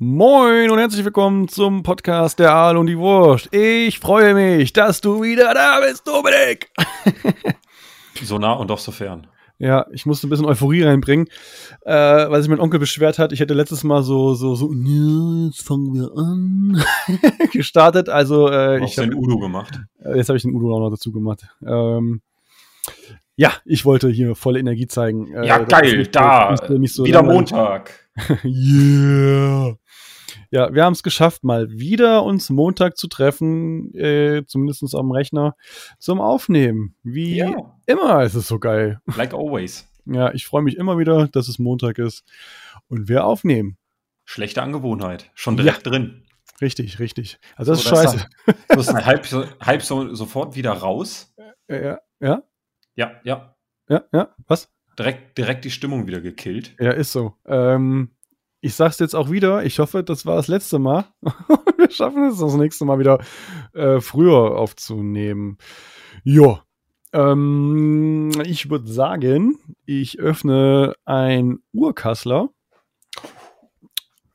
Moin und herzlich willkommen zum Podcast der Aal und die Wurst. Ich freue mich, dass du wieder da bist, Dominik. so nah und doch so fern. Ja, ich musste ein bisschen Euphorie reinbringen, äh, weil sich mein Onkel beschwert hat. Ich hätte letztes Mal so, so, so, jetzt fangen wir an, gestartet. Also, äh, ich habe den Udo gemacht. Äh, jetzt habe ich den Udo auch noch dazu gemacht. Ähm, ja, ich wollte hier volle Energie zeigen. Äh, ja, geil, da. So wieder Montag. yeah. Ja, wir haben es geschafft, mal wieder uns Montag zu treffen, äh, zumindest am Rechner, zum Aufnehmen. Wie ja. immer ist es so geil. Like always. Ja, ich freue mich immer wieder, dass es Montag ist und wir aufnehmen. Schlechte Angewohnheit. Schon direkt ja. drin. Richtig, richtig. Also das so, ist scheiße. Du musst halb, halb so, sofort wieder raus. Ja, ja. Ja, ja. Ja, ja. Was? Direkt, direkt die Stimmung wieder gekillt. Ja, ist so. Ähm, ich sag's jetzt auch wieder, ich hoffe, das war das letzte Mal. Wir schaffen es das nächste Mal wieder äh, früher aufzunehmen. Ja. Ähm, ich würde sagen, ich öffne ein Urkassler.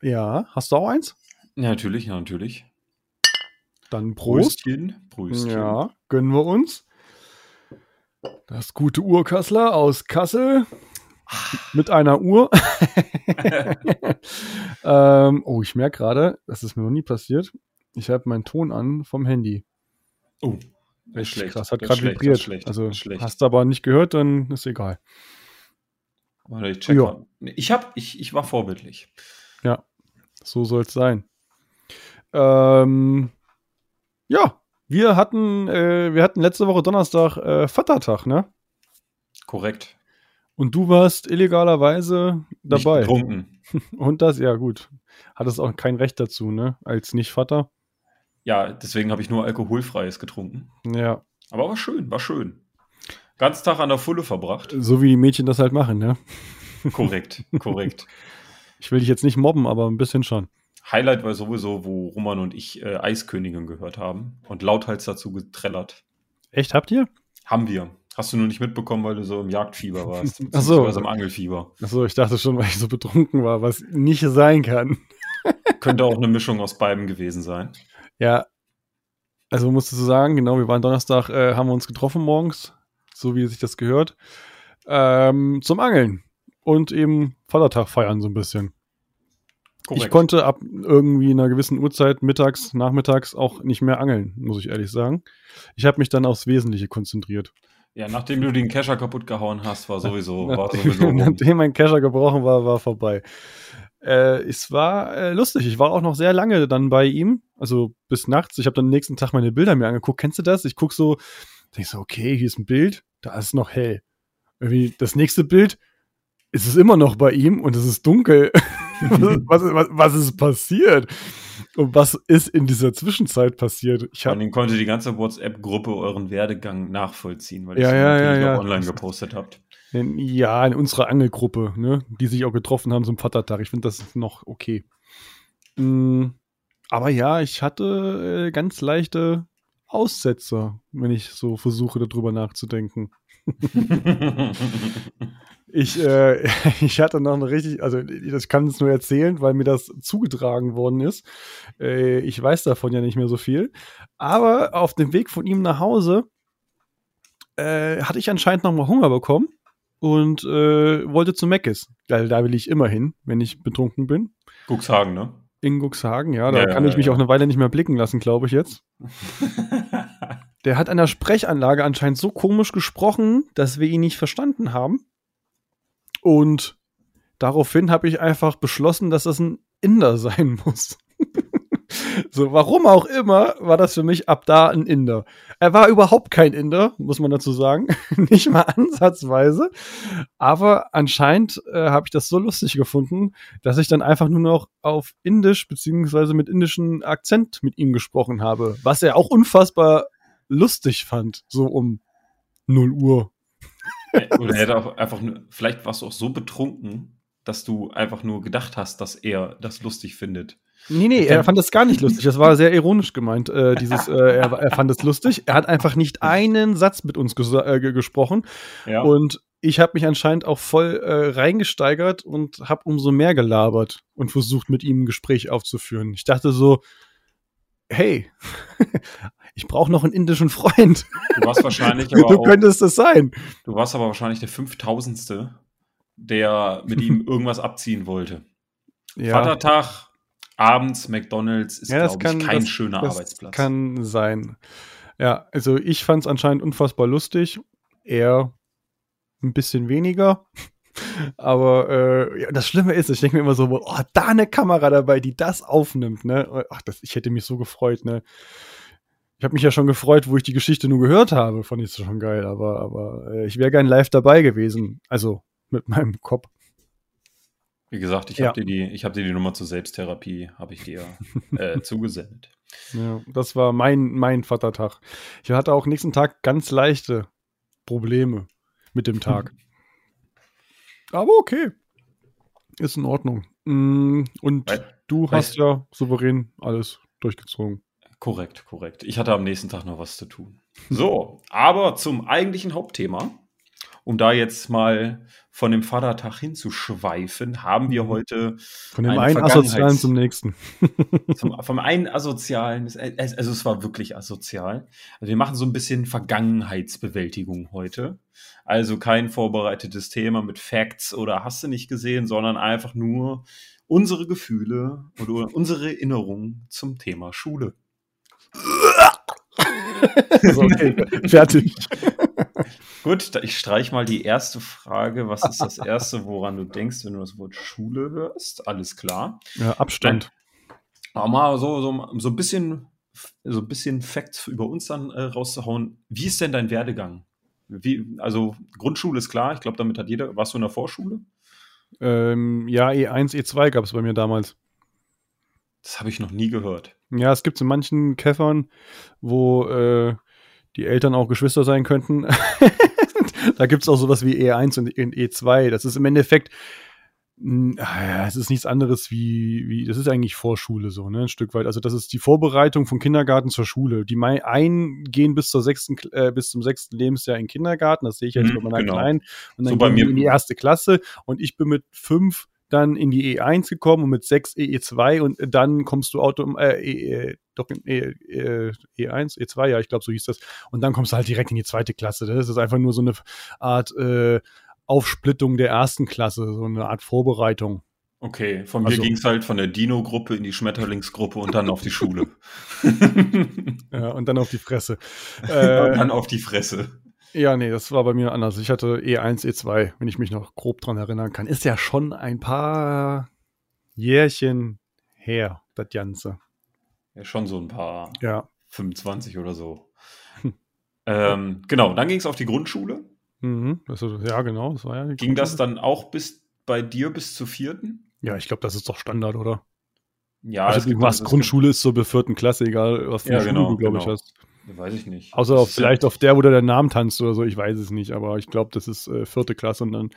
Ja, hast du auch eins? Ja, natürlich, ja, natürlich. Dann Prost. Pröstchen. Pröstchen. Ja, gönnen wir uns. Das gute Urkassler aus Kassel mit einer Uhr. ähm, oh, ich merke gerade, das ist mir noch nie passiert. Ich habe meinen Ton an vom Handy. Oh, das ist schlecht. Das hat gerade vibriert. Schlecht, also hast du aber nicht gehört, dann ist egal. Warte, ich check ja. Ich, hab, ich, ich war vorbildlich. Ja, so soll es sein. Ähm, ja, wir hatten, äh, wir hatten letzte Woche Donnerstag äh, Vatertag, ne? Korrekt. Und du warst illegalerweise dabei. Nicht getrunken. Und das, ja gut. Hattest auch kein Recht dazu, ne? Als Nicht-Vater. Ja, deswegen habe ich nur alkoholfreies getrunken. Ja. Aber war schön, war schön. Ganz Tag an der Fulle verbracht. So wie die Mädchen das halt machen, ne? Korrekt, korrekt. Ich will dich jetzt nicht mobben, aber ein bisschen schon. Highlight war sowieso, wo Roman und ich äh, Eiskönigin gehört haben und lauthals dazu getrellert. Echt, habt ihr? Haben wir. Hast du nur nicht mitbekommen, weil du so im Jagdfieber warst. Ach so. im Angelfieber. Ach so, ich dachte schon, weil ich so betrunken war, was nicht sein kann. Könnte auch eine Mischung aus beiden gewesen sein. Ja. Also musstest du sagen, genau, wir waren Donnerstag, äh, haben wir uns getroffen morgens, so wie sich das gehört, ähm, zum Angeln. Und eben Vatertag feiern so ein bisschen. Korrekt. Ich konnte ab irgendwie einer gewissen Uhrzeit, mittags, nachmittags, auch nicht mehr angeln, muss ich ehrlich sagen. Ich habe mich dann aufs Wesentliche konzentriert. Ja, nachdem du den Kescher kaputt gehauen hast, war sowieso. war sowieso nachdem mein Kescher gebrochen war, war vorbei. Äh, es war äh, lustig. Ich war auch noch sehr lange dann bei ihm, also bis nachts. Ich habe dann nächsten Tag meine Bilder mir angeguckt. Kennst du das? Ich guck so, denk so, okay, hier ist ein Bild, da ist noch hell. Irgendwie das nächste Bild ist es immer noch bei ihm und es ist dunkel. was, was, was ist passiert? Und was ist in dieser Zwischenzeit passiert? Ich hab, konnte die ganze WhatsApp-Gruppe euren Werdegang nachvollziehen, weil ja, ihr ja, ja, ja. online gepostet habt. Ja, in unserer Angelgruppe, ne, die sich auch getroffen haben zum Vatertag. Ich finde das noch okay. Mhm. Aber ja, ich hatte äh, ganz leichte Aussetzer, wenn ich so versuche, darüber nachzudenken. Ich, äh, ich hatte noch eine richtig, also ich kann es nur erzählen, weil mir das zugetragen worden ist. Äh, ich weiß davon ja nicht mehr so viel. Aber auf dem Weg von ihm nach Hause äh, hatte ich anscheinend noch mal Hunger bekommen und äh, wollte zu Meckes. Weil da will ich immer hin, wenn ich betrunken bin. Guxhagen, ne? In Guxhagen, ja. Da ja, kann ja, ich mich ja. auch eine Weile nicht mehr blicken lassen, glaube ich jetzt. Der hat an der Sprechanlage anscheinend so komisch gesprochen, dass wir ihn nicht verstanden haben. Und daraufhin habe ich einfach beschlossen, dass das ein Inder sein muss. so, warum auch immer, war das für mich ab da ein Inder. Er war überhaupt kein Inder, muss man dazu sagen. Nicht mal ansatzweise. Aber anscheinend äh, habe ich das so lustig gefunden, dass ich dann einfach nur noch auf Indisch beziehungsweise mit indischem Akzent mit ihm gesprochen habe. Was er auch unfassbar lustig fand, so um 0 Uhr oder er hätte auch einfach vielleicht warst du auch so betrunken, dass du einfach nur gedacht hast, dass er das lustig findet. Nee, nee, er fand das gar nicht lustig. Das war sehr ironisch gemeint. Äh, dieses, äh, er, er, fand es lustig. Er hat einfach nicht einen Satz mit uns ges äh, gesprochen. Ja. Und ich habe mich anscheinend auch voll äh, reingesteigert und habe umso mehr gelabert und versucht, mit ihm ein Gespräch aufzuführen. Ich dachte so, hey, ich brauche noch einen indischen Freund. Du warst wahrscheinlich aber Du könntest das sein. Du warst aber wahrscheinlich der 5000. der mit ihm irgendwas abziehen wollte. Ja. Vatertag, abends McDonalds ist, ja, glaube ich, kein das, schöner das Arbeitsplatz. Kann sein. Ja, also ich fand es anscheinend unfassbar lustig. Er ein bisschen weniger. Aber äh, ja, das Schlimme ist, ich denke mir immer so, oh, da eine Kamera dabei, die das aufnimmt, ne? Ach, das, ich hätte mich so gefreut, ne? Ich habe mich ja schon gefreut, wo ich die Geschichte nur gehört habe, fand ich es schon geil, aber, aber äh, ich wäre gern live dabei gewesen. Also mit meinem Kopf. Wie gesagt, ich ja. habe dir, die, hab dir die Nummer zur Selbsttherapie, habe ich dir äh, zugesendet. Ja, das war mein, mein Vatertag. Ich hatte auch nächsten Tag ganz leichte Probleme mit dem Tag. Aber okay. Ist in Ordnung. Mm, und du hast ja souverän alles durchgezogen. Korrekt, korrekt. Ich hatte am nächsten Tag noch was zu tun. So, aber zum eigentlichen Hauptthema um da jetzt mal von dem Vatertag hinzuschweifen, haben wir heute. Von dem einen Asozialen zum nächsten. zum, vom einen Asozialen, also es war wirklich asozial. Also wir machen so ein bisschen Vergangenheitsbewältigung heute. Also kein vorbereitetes Thema mit Facts oder hast du nicht gesehen, sondern einfach nur unsere Gefühle oder unsere Erinnerungen zum Thema Schule. So, okay, fertig. Gut, ich streich mal die erste Frage. Was ist das Erste, woran du denkst, wenn du das Wort Schule hörst? Alles klar. Ja, Abstand. Aber mal so, so, so ein bisschen, so ein bisschen Facts über uns dann äh, rauszuhauen. Wie ist denn dein Werdegang? Wie, also Grundschule ist klar, ich glaube, damit hat jeder. Warst du in der Vorschule? Ähm, ja, E1, E2 gab es bei mir damals. Das habe ich noch nie gehört. Ja, es gibt in manchen Käffern, wo äh, die Eltern auch Geschwister sein könnten. da gibt es auch sowas wie E1 und E2. Das ist im Endeffekt, ja, es ist nichts anderes wie, wie, das ist eigentlich Vorschule so, ne, ein Stück weit. Also das ist die Vorbereitung von Kindergarten zur Schule. Die einen gehen bis zur sechsten, äh, bis zum sechsten Lebensjahr in den Kindergarten, das sehe ich jetzt mhm, bei meiner genau. Kleinen, und dann so gehen die in die erste Klasse und ich bin mit fünf dann in die E1 gekommen und mit 6 EE2 und dann kommst du auto äh, e, e, doch in e, e, E1, E2, ja, ich glaube, so hieß das. Und dann kommst du halt direkt in die zweite Klasse. Das ist einfach nur so eine Art äh, Aufsplittung der ersten Klasse, so eine Art Vorbereitung. Okay, von mir also, ging es halt von der Dino-Gruppe in die Schmetterlingsgruppe und dann auf die Schule. ja, und dann auf die Fresse. Äh, und dann auf die Fresse. Ja, nee, das war bei mir anders. Ich hatte E1, E2, wenn ich mich noch grob dran erinnern kann. Ist ja schon ein paar Jährchen her, das Ganze. Ja, schon so ein paar. Ja. 25 oder so. ähm, genau, dann ging es auf die Grundschule. Mhm, also, ja, genau. Das war ja ging das dann auch bis bei dir bis zur vierten? Ja, ich glaube, das ist doch Standard, oder? Ja, also, was Grundschule ist so bis vierten Klasse, egal was für ja, genau, Schule du, glaube genau. ich, hast. Weiß ich nicht. Außer auf, vielleicht auf der, wo du der Namen tanzt oder so, ich weiß es nicht, aber ich glaube, das ist äh, vierte Klasse und dann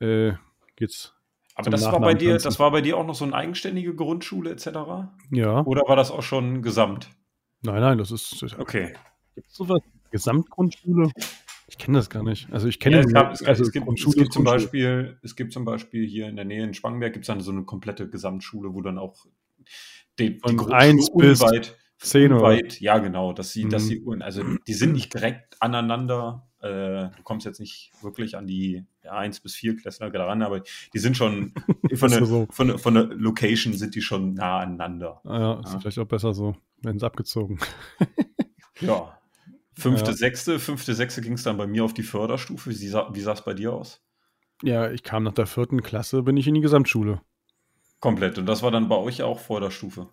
äh, geht's. Aber das war bei dir, tanzen. das war bei dir auch noch so eine eigenständige Grundschule etc. Ja. Oder war das auch schon gesamt? Nein, nein, das ist. Okay. Gibt es sowas? Gesamtgrundschule? Ich kenne das gar nicht. Also ich kenne ja, es, gab, es, also es, gibt, es gibt zum Beispiel, es gibt zum Beispiel hier in der Nähe in Spangenberg gibt es dann so eine komplette Gesamtschule, wo dann auch die, die Von 1 bis unweit, Zehn weit, ja genau, dass sie, mhm. dass sie, also die sind nicht direkt aneinander. Äh, du kommst jetzt nicht wirklich an die ja, 1 bis 4 Klässler ran, aber die sind schon von, der, so. von, von der Location sind die schon nah aneinander. Ah, ja, ist ja. vielleicht auch besser so, wenn es abgezogen. ja. Fünfte, ja. sechste, fünfte, sechste ging es dann bei mir auf die Förderstufe. Wie, wie sah es bei dir aus? Ja, ich kam nach der vierten Klasse, bin ich in die Gesamtschule. Komplett. Und das war dann bei euch auch Förderstufe?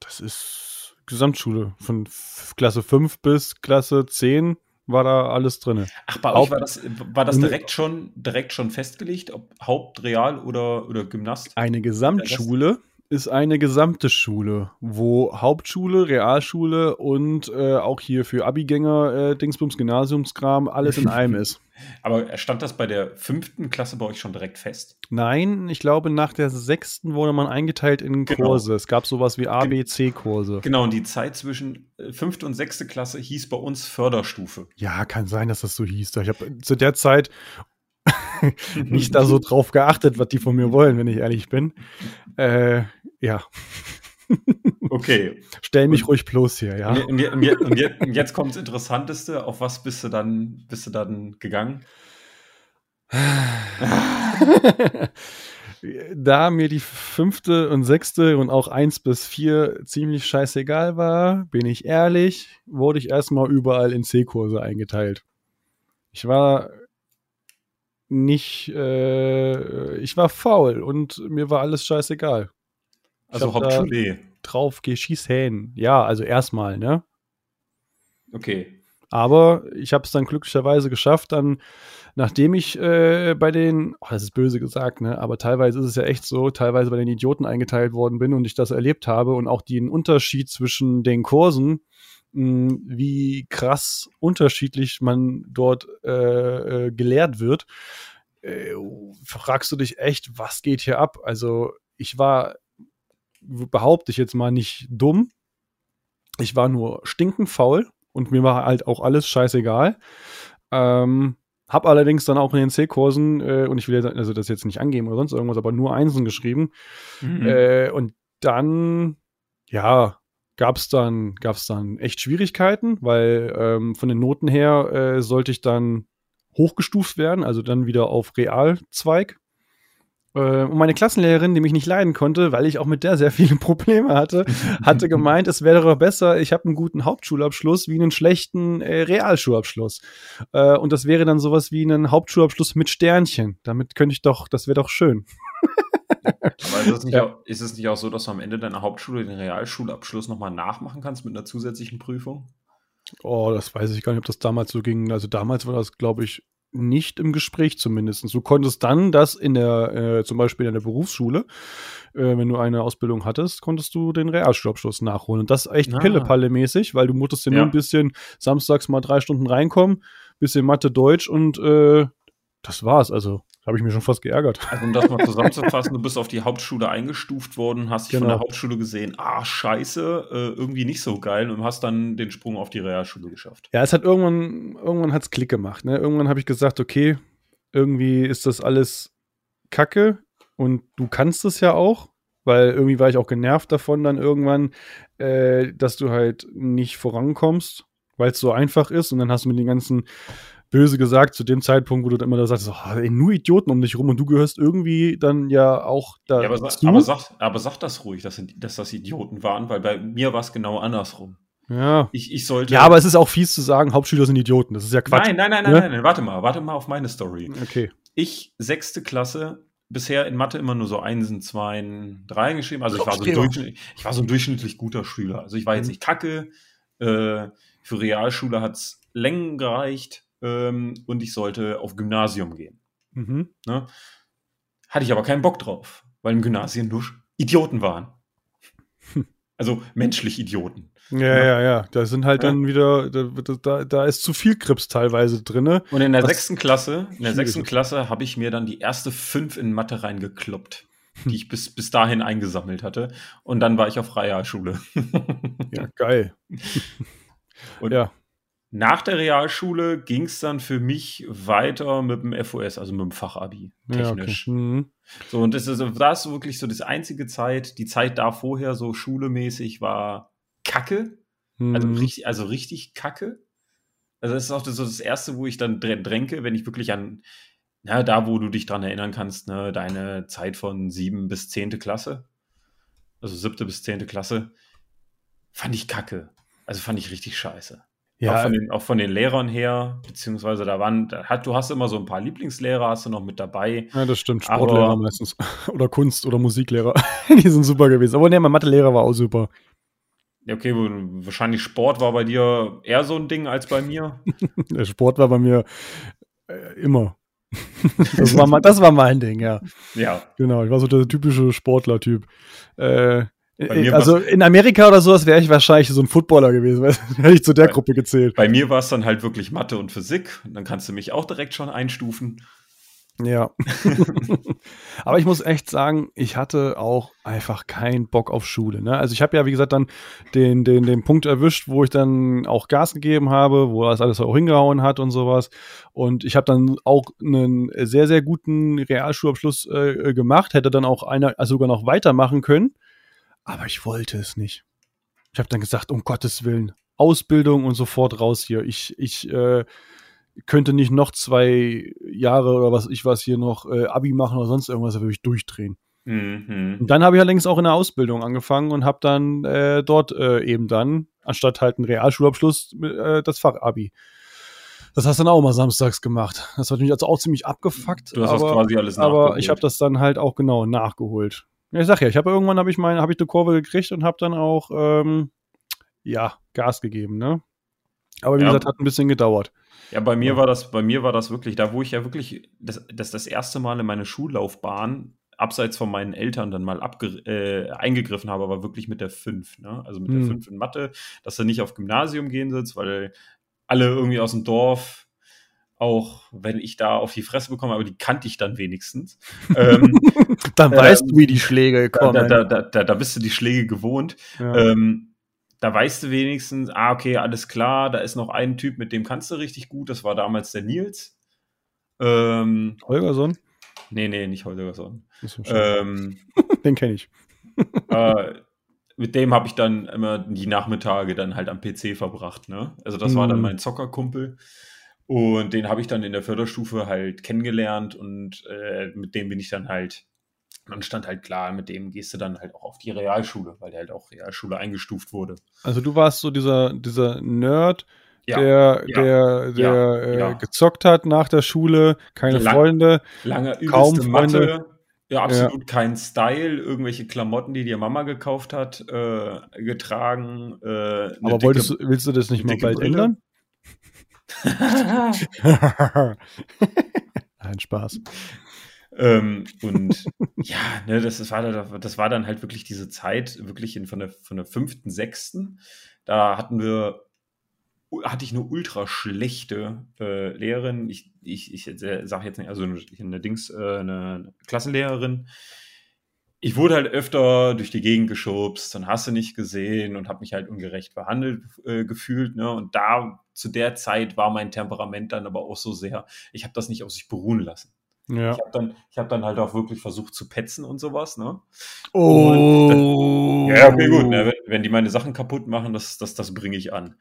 Das ist Gesamtschule. Von Klasse 5 bis Klasse 10 war da alles drin. Ach, bei euch war das, war das direkt schon, direkt schon festgelegt, ob Haupt, Real oder, oder Gymnast? Eine Gesamtschule ist eine gesamte Schule, wo Hauptschule, Realschule und äh, auch hier für Abigänger, äh, Dingsbums, Gymnasiumskram, alles in einem ist. Aber stand das bei der fünften Klasse bei euch schon direkt fest? Nein, ich glaube, nach der sechsten wurde man eingeteilt in Genau. Kurse. Es gab sowas wie A, B, C-Kurse. Genau, und die Zeit zwischen äh, fünfte und sechste Klasse hieß bei uns Förderstufe. Ja, kann sein, dass das so hieß. Ich habe zu der Zeit nicht da so drauf geachtet, was die von mir wollen, wenn ich ehrlich bin. Äh, ja, Okay. stell mich ruhig bloß hier, ja. Und, und, und, je- und jetzt kommt das Interessanteste. Auf was bist du dann, bist du dann gegangen? da mir die fünfte und sechste und auch eins bis vier ziemlich scheißegal war, bin ich ehrlich, wurde ich erstmal überall in C-Kurse eingeteilt. Ich war nicht, äh, ich war faul und mir war alles scheißegal. Also Hauptschule. Drauf geschießen. Ja, also erstmal, ne? Okay. Aber ich habe es dann glücklicherweise geschafft, dann, nachdem ich äh, bei den, oh, das ist böse gesagt, ne, aber teilweise ist es ja echt so, teilweise bei den Idioten eingeteilt worden bin und ich das erlebt habe und auch den Unterschied zwischen den Kursen, mh, wie krass unterschiedlich man dort äh, äh, gelehrt wird, äh, fragst du dich echt, was geht hier ab? Also ich war, behaupte ich jetzt mal, nicht dumm. Ich war nur stinkend faul und mir war halt auch alles scheißegal. Ähm, hab allerdings dann auch in den C-Kursen, äh, und ich will jetzt, also das jetzt nicht angeben oder sonst irgendwas, aber nur Einsen geschrieben. Mhm. Äh, und dann, ja, gab's dann, gab's dann echt Schwierigkeiten, weil ähm, von den Noten her äh, sollte ich dann hochgestuft werden, also dann wieder auf Realzweig. Äh, Und meine Klassenlehrerin, die mich nicht leiden konnte, weil ich auch mit der sehr viele Probleme hatte, hatte gemeint, es wäre doch besser, ich habe einen guten Hauptschulabschluss wie einen schlechten äh, Realschulabschluss. Äh, und das wäre dann sowas wie einen Hauptschulabschluss mit Sternchen. Damit könnte ich doch, das wäre doch schön. Aber ist es, nicht Ja. auch, ist es nicht auch so, dass du am Ende deiner Hauptschule den Realschulabschluss nochmal nachmachen kannst mit einer zusätzlichen Prüfung? Oh, das weiß ich gar nicht, ob das damals so ging. Also damals war das, glaube ich, nicht im Gespräch zumindest. Du konntest dann das in der, äh, zum Beispiel in der Berufsschule, äh, wenn du eine Ausbildung hattest, konntest du den Realschulabschluss nachholen. Und das echt Ah. Pille-Palle-mäßig, weil du musstest ja, Ja. nur ein bisschen samstags mal drei Stunden reinkommen, bisschen Mathe, Deutsch und äh, das war's. Also, habe ich mich schon fast geärgert. Also um das mal zusammenzufassen, du bist auf die Hauptschule eingestuft worden, hast dich von Genau. der Hauptschule gesehen, ah, scheiße, äh, irgendwie nicht so geil und hast dann den Sprung auf die Realschule geschafft. Ja, es hat irgendwann, irgendwann hat's Klick gemacht. Ne? Irgendwann habe ich gesagt, okay, irgendwie ist das alles Kacke und du kannst es ja auch, weil irgendwie war ich auch genervt davon dann irgendwann, äh, dass du halt nicht vorankommst, weil es so einfach ist und dann hast du mit den ganzen böse gesagt zu dem Zeitpunkt, wo du dann immer da sagst, oh, ey, nur Idioten um dich rum und du gehörst irgendwie dann ja auch da Ja, aber, sag, aber, sag, aber sag das ruhig, dass, dass das Idioten waren, weil bei mir war es genau andersrum. ja. Ich, ich sollte. ja, aber es ist auch fies zu sagen, Hauptschüler sind Idioten. Das ist ja Quatsch. Nein, nein, nein, nein, Ne? nein, nein, warte mal, warte mal auf meine Story. Okay. Ich, sechste Klasse, bisher in Mathe immer nur so Einsen, Zweien, Dreien geschrieben. Also ich war, so ein Aufstreber. durchschnittlich, ich war so ein durchschnittlich guter Schüler. Also ich war jetzt Mhm. nicht kacke. Äh, für Realschule hat es Längen gereicht ähm, und ich sollte auf Gymnasium gehen. Mhm. Ne? Hatte ich aber keinen Bock drauf, weil im Gymnasium nur Idioten waren. Also menschlich Idioten. Ja, Ja. ja, ja. Da sind halt Ja. dann wieder, da, da, da ist zu viel Krips teilweise drinne. Und in der sechsten Klasse, in der sechsten. Klasse habe ich mir dann die erste fünf in Mathe reingekloppt, die ich bis, bis dahin eingesammelt hatte. Und dann war ich auf Realschule. Ja, geil. Und ja. Nach der Realschule ging es dann für mich weiter mit dem FOS, also mit dem Fachabi, ja, okay. technisch. Mhm. So, und das ist, das ist wirklich so die einzige Zeit, die Zeit da vorher so schulemäßig war kacke. Also, Mhm. richtig, also richtig kacke. Also das ist auch das, so das Erste, wo ich dann drä- dränke, wenn ich wirklich an, na, da, wo du dich dran erinnern kannst, ne, deine Zeit von sieben bis zehnte Klasse, also siebte bis zehnte Klasse, fand ich kacke. Also fand ich richtig scheiße. Auch, ja, von den, auch von den Lehrern her, beziehungsweise da waren, da hat, du hast immer so ein paar Lieblingslehrer, hast du noch mit dabei. ja, das stimmt. Aber- Sportlehrer meistens. Oder Kunst- oder Musiklehrer. Die sind super gewesen. Aber ne, mein Mathelehrer war auch super. Ja, okay, wahrscheinlich Sport war bei dir eher so ein Ding als bei mir. Der Sport war bei mir äh, immer. das, war mein, das war mein Ding, ja. Ja. Genau, ich war so der typische Sportler-Typ. Äh, also in Amerika oder sowas wäre ich wahrscheinlich so ein Footballer gewesen, hätte ich zu der bei, Gruppe gezählt. Bei mir war es dann halt wirklich Mathe und Physik. Und dann kannst du mich auch direkt schon einstufen. Ja. Aber ich muss echt sagen, ich hatte auch einfach keinen Bock auf Schule. Ne? Also ich habe ja, wie gesagt, dann den, den, den Punkt erwischt, wo ich dann auch Gas gegeben habe, wo das alles auch hingehauen hat und sowas. Und ich habe dann auch einen sehr, sehr guten Realschulabschluss äh, gemacht, hätte dann auch einer also sogar noch weitermachen können. Aber ich wollte es nicht. Ich habe dann gesagt, um Gottes Willen, Ausbildung und sofort raus hier. Ich, ich äh, könnte nicht noch zwei Jahre oder was ich was hier noch äh, Abi machen oder sonst irgendwas, da würde ich durchdrehen. Mhm. Und dann habe ich allerdings auch in der Ausbildung angefangen und habe dann äh, dort äh, eben dann, anstatt halt einen Realschulabschluss, äh, das Fach Abi. Das hast du dann auch mal samstags gemacht. Das hat mich also auch ziemlich abgefuckt. Du hast aber, das quasi alles nachgeholt. Aber ich habe das dann halt auch genau nachgeholt. Ja, ich sag ja, ich habe irgendwann habe ich meine, habe ich eine Kurve gekriegt und habe dann auch ähm, ja Gas gegeben, ne? Aber wie ja. gesagt, hat ein bisschen gedauert. Ja, bei mir war das, bei mir war das wirklich, da wo ich ja wirklich das, das, das erste Mal in meine Schullaufbahn abseits von meinen Eltern dann mal äh, eingegriffen habe, aber wirklich mit der 5, ne? Also mit hm. der 5 in Mathe, dass du nicht auf Gymnasium gehen sitzt, weil alle irgendwie aus dem Dorf auch wenn ich da auf die Fresse bekomme, aber die kannte ich dann wenigstens. ähm, dann weißt ähm, du, wie die Schläge kommen. Da, da, da, da, bist du die Schläge gewohnt. Ja. Ähm, da weißt du wenigstens, ah, okay, alles klar, da ist noch ein Typ, mit dem kannst du richtig gut. Das war damals der Nils. Ähm, Holgersson? Nee, nee, nicht Holgersson. Ähm, Den kenne ich. äh, mit dem habe ich dann immer die Nachmittage dann halt am PC verbracht. Ne? Also das mhm. war dann mhm. mein Zockerkumpel. Und den habe ich dann in der Förderstufe halt kennengelernt und äh, mit dem bin ich dann halt, dann stand halt klar, mit dem gehst du dann halt auch auf die Realschule, weil der halt auch Realschule eingestuft wurde. Also du warst so dieser, dieser Nerd, ja, der, ja, der, der ja, äh, gezockt hat nach der Schule, keine Lang, Freunde, lange kaum Freunde. Mathe, ja, absolut kein Style, irgendwelche Klamotten, die dir Mama gekauft hat, äh, getragen. Äh, Aber wolltest, dicke, willst du das nicht mal bald Brille? ändern? Ein Spaß. Ähm, und ja, ne, das, war, das war dann halt wirklich diese Zeit, wirklich in, von, der, von der fünften, sechsten. Da hatten wir, hatte ich eine ultra schlechte äh, Lehrerin. Ich, ich, ich sage jetzt nicht, also eine, eine Dings, äh, eine Klassenlehrerin, ich wurde halt öfter durch die Gegend geschubst und hast du nicht gesehen und habe mich halt ungerecht behandelt äh, gefühlt. Ne? Und da zu der Zeit war mein Temperament dann aber auch so sehr, ich habe das nicht auf sich beruhen lassen. Ja. Ich habe dann, hab dann halt auch wirklich versucht zu petzen und sowas. Ne? Oh. Dann, ja, okay, gut. Ne? Wenn, wenn, die meine Sachen kaputt machen, das, das, das bringe ich an.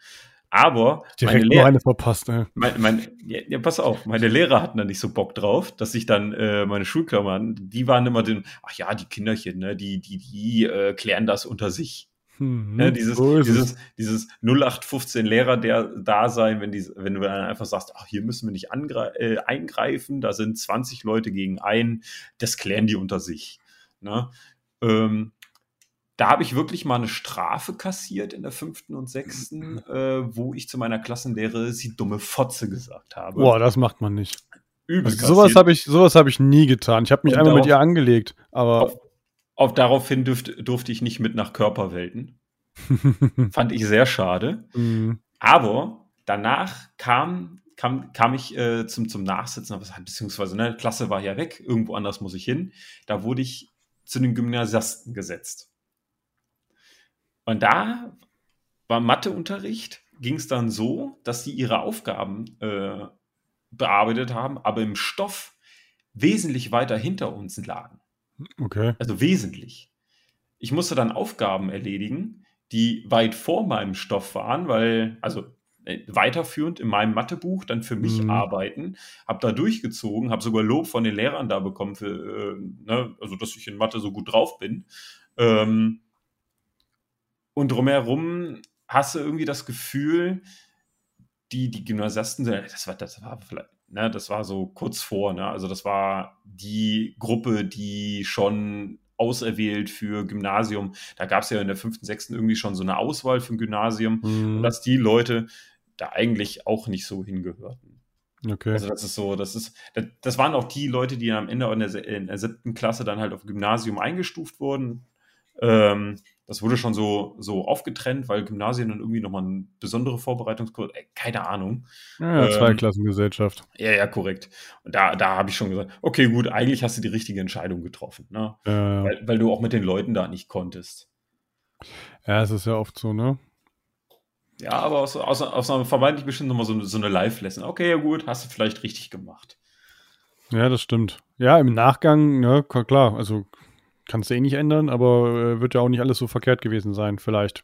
Aber Direkt meine Lehrer, eine verpasst? Mein, mein, ja, ja, pass auf, meine Lehrer hatten da nicht so Bock drauf, dass ich dann äh, meine Schulklammern, die waren immer den, ach ja, die Kinderchen, ne, die, die, die äh, klären das unter sich. Mhm, ne, dieses, so dieses, dieses 0815 Lehrer der da sein, wenn, die, wenn du dann einfach sagst, ach, hier müssen wir nicht äh, eingreifen, da sind 20 Leute gegen einen, das klären die unter sich. Ne? Ähm, da habe ich wirklich mal eine Strafe kassiert in der fünften und sechsten, äh, wo ich zu meiner Klassenlehre sie dumme Fotze gesagt habe. Boah, das macht man nicht. Übel also sowas habe ich, sowas hab ich nie getan. Ich habe mich und einmal darauf, mit ihr angelegt, aber. Auf, auf daraufhin dürft, durfte ich nicht mit nach Körperwelten. Fand ich sehr schade. Mhm. Aber danach kam, kam, kam ich äh, zum, zum Nachsitzen, beziehungsweise ne, Klasse war ja weg, irgendwo anders muss ich hin. Da wurde ich zu den Gymnasiasten gesetzt. Und da beim Matheunterricht ging es dann so, dass sie ihre Aufgaben äh, bearbeitet haben, aber im Stoff wesentlich weiter hinter uns lagen. Okay. Also wesentlich. Ich musste dann Aufgaben erledigen, die weit vor meinem Stoff waren, weil, also äh, weiterführend in meinem Mathebuch dann für mich mhm. arbeiten, habe da durchgezogen, habe sogar Lob von den Lehrern da bekommen, für, äh, ne, also dass ich in Mathe so gut drauf bin. Ähm, und drumherum hast du irgendwie das Gefühl, die, die Gymnasiasten, das war, das war vielleicht, ne, das war so kurz vor, ne? Also das war die Gruppe, die schon auserwählt für Gymnasium. Da gab es ja in der fünften, sechsten irgendwie schon so eine Auswahl für ein Gymnasium, mhm. und dass die Leute da eigentlich auch nicht so hingehörten. Okay. Also das ist so, das ist, das waren auch die Leute, die am Ende in der, in der siebten Klasse dann halt auf Gymnasium eingestuft wurden. Ähm, das wurde schon so, so aufgetrennt, weil Gymnasien dann irgendwie nochmal eine besondere Vorbereitungskurs, äh, keine Ahnung. Ja, ähm, Zweiklassengesellschaft. Ja, ja, korrekt. Und da, da habe ich schon gesagt, okay, gut, eigentlich hast du die richtige Entscheidung getroffen, ne? Ja, weil, weil du auch mit den Leuten da nicht konntest. Ja, es ist ja oft so, ne? Ja, aber aus, aus, aus einer vermeintlich bestimmt nochmal so, so eine Live-Lesson. Okay, ja gut, hast du vielleicht richtig gemacht. Ja, das stimmt. Ja, im Nachgang, ja, klar, also kannst du eh nicht ändern, aber äh, wird ja auch nicht alles so verkehrt gewesen sein, vielleicht.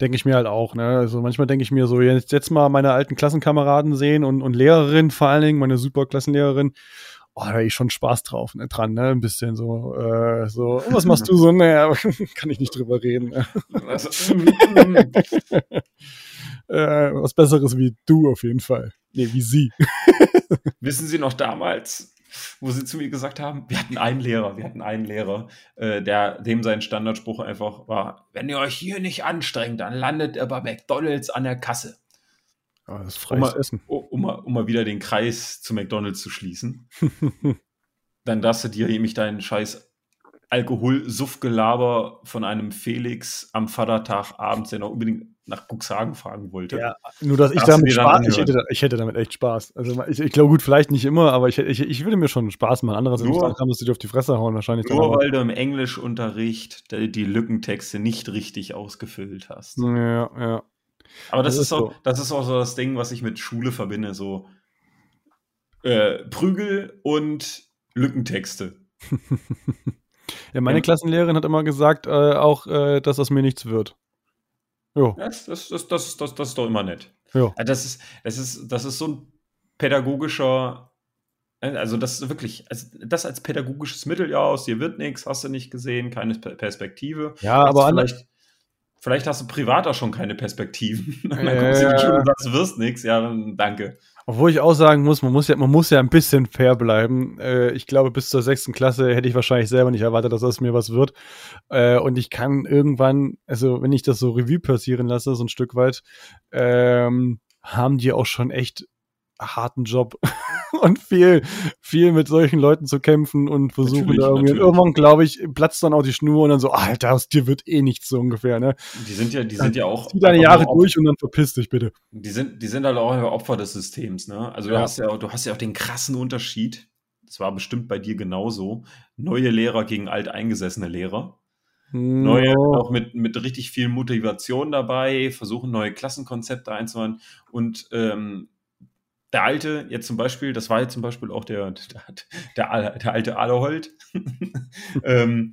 Denke ich mir halt auch, ne? Also manchmal denke ich mir so, jetzt, jetzt mal meine alten Klassenkameraden sehen und, und Lehrerin vor allen Dingen, meine super Klassenlehrerin, oh, da habe ich schon Spaß drauf, ne, dran, ne? Ein bisschen so, äh, so, was machst du so? Naja, kann ich nicht drüber reden. Ne? Äh, was Besseres wie du auf jeden Fall. Nee, wie sie. Wissen Sie noch damals, wo sie zu mir gesagt haben, wir hatten einen Lehrer, wir hatten einen Lehrer, äh, der dem sein Standardspruch einfach war, wenn ihr euch hier nicht anstrengt, dann landet ihr bei McDonalds an der Kasse. Ja, das ist freies um mal, Essen. Um, mal, um mal wieder den Kreis zu McDonalds zu schließen. dann darfst du dir nämlich deinen scheiß Alkohol-Suff-Gelaber von einem Felix am Vatertag abends, der noch unbedingt nach Cuxhagen fahren wollte. Ja, nur dass ich damit Spaß, ich hätte, ich hätte damit echt Spaß. Also ich, ich glaube gut, vielleicht nicht immer, aber ich, ich, ich würde mir schon Spaß machen. Andererseits nur, kann, musst du dir auf die Fresse hauen wahrscheinlich. Nur weil du im Englischunterricht die, die Lückentexte nicht richtig ausgefüllt hast. Ja, ja. Aber das, das ist, so, das ist auch so das Ding, was ich mit Schule verbinde, so äh, Prügel und Lückentexte. ja, meine ja. Klassenlehrerin hat immer gesagt, äh, auch, äh, dass das mir nichts wird. Jo. Das, das, das, das, das, das ist doch immer nett. Jo. Das, ist, das, ist, das ist so ein pädagogischer, also das ist wirklich, also das als pädagogisches Mittel, ja, aus dir wird nichts, hast du nicht gesehen, keine Perspektive. Ja, aber vielleicht, vielleicht hast du privat auch schon keine Perspektiven. dann kommst du in die Schule und sagst, du wirst nichts, ja, dann danke. Obwohl ich auch sagen muss, man muss ja, man muss ja ein bisschen fair bleiben. Äh, ich glaube, bis zur sechsten Klasse hätte ich wahrscheinlich selber nicht erwartet, dass das mir was wird. Äh, und ich kann irgendwann, also wenn ich das so Revue passieren lasse, so ein Stück weit, ähm, haben die auch schon echt harten Job und viel, viel mit solchen Leuten zu kämpfen und versuchen natürlich, da irgendwie. Und irgendwann, glaube ich, platzt dann auch die Schnur und dann so, Alter, aus dir wird eh nichts so ungefähr, ne? Die sind ja, die sind ja auch. Zieh deine Jahre durch und dann verpiss dich bitte. Die sind, die sind halt auch Opfer des Systems, ne? Also ja. du hast ja, du hast ja auch den krassen Unterschied. Das war bestimmt bei dir genauso. Neue Lehrer gegen alteingesessene Lehrer. Neue, no. auch mit, mit richtig viel Motivation dabei, versuchen neue Klassenkonzepte einzubauen und ähm, der alte, jetzt zum Beispiel, das war jetzt zum Beispiel auch der, der, der, der alte Alehold, ähm,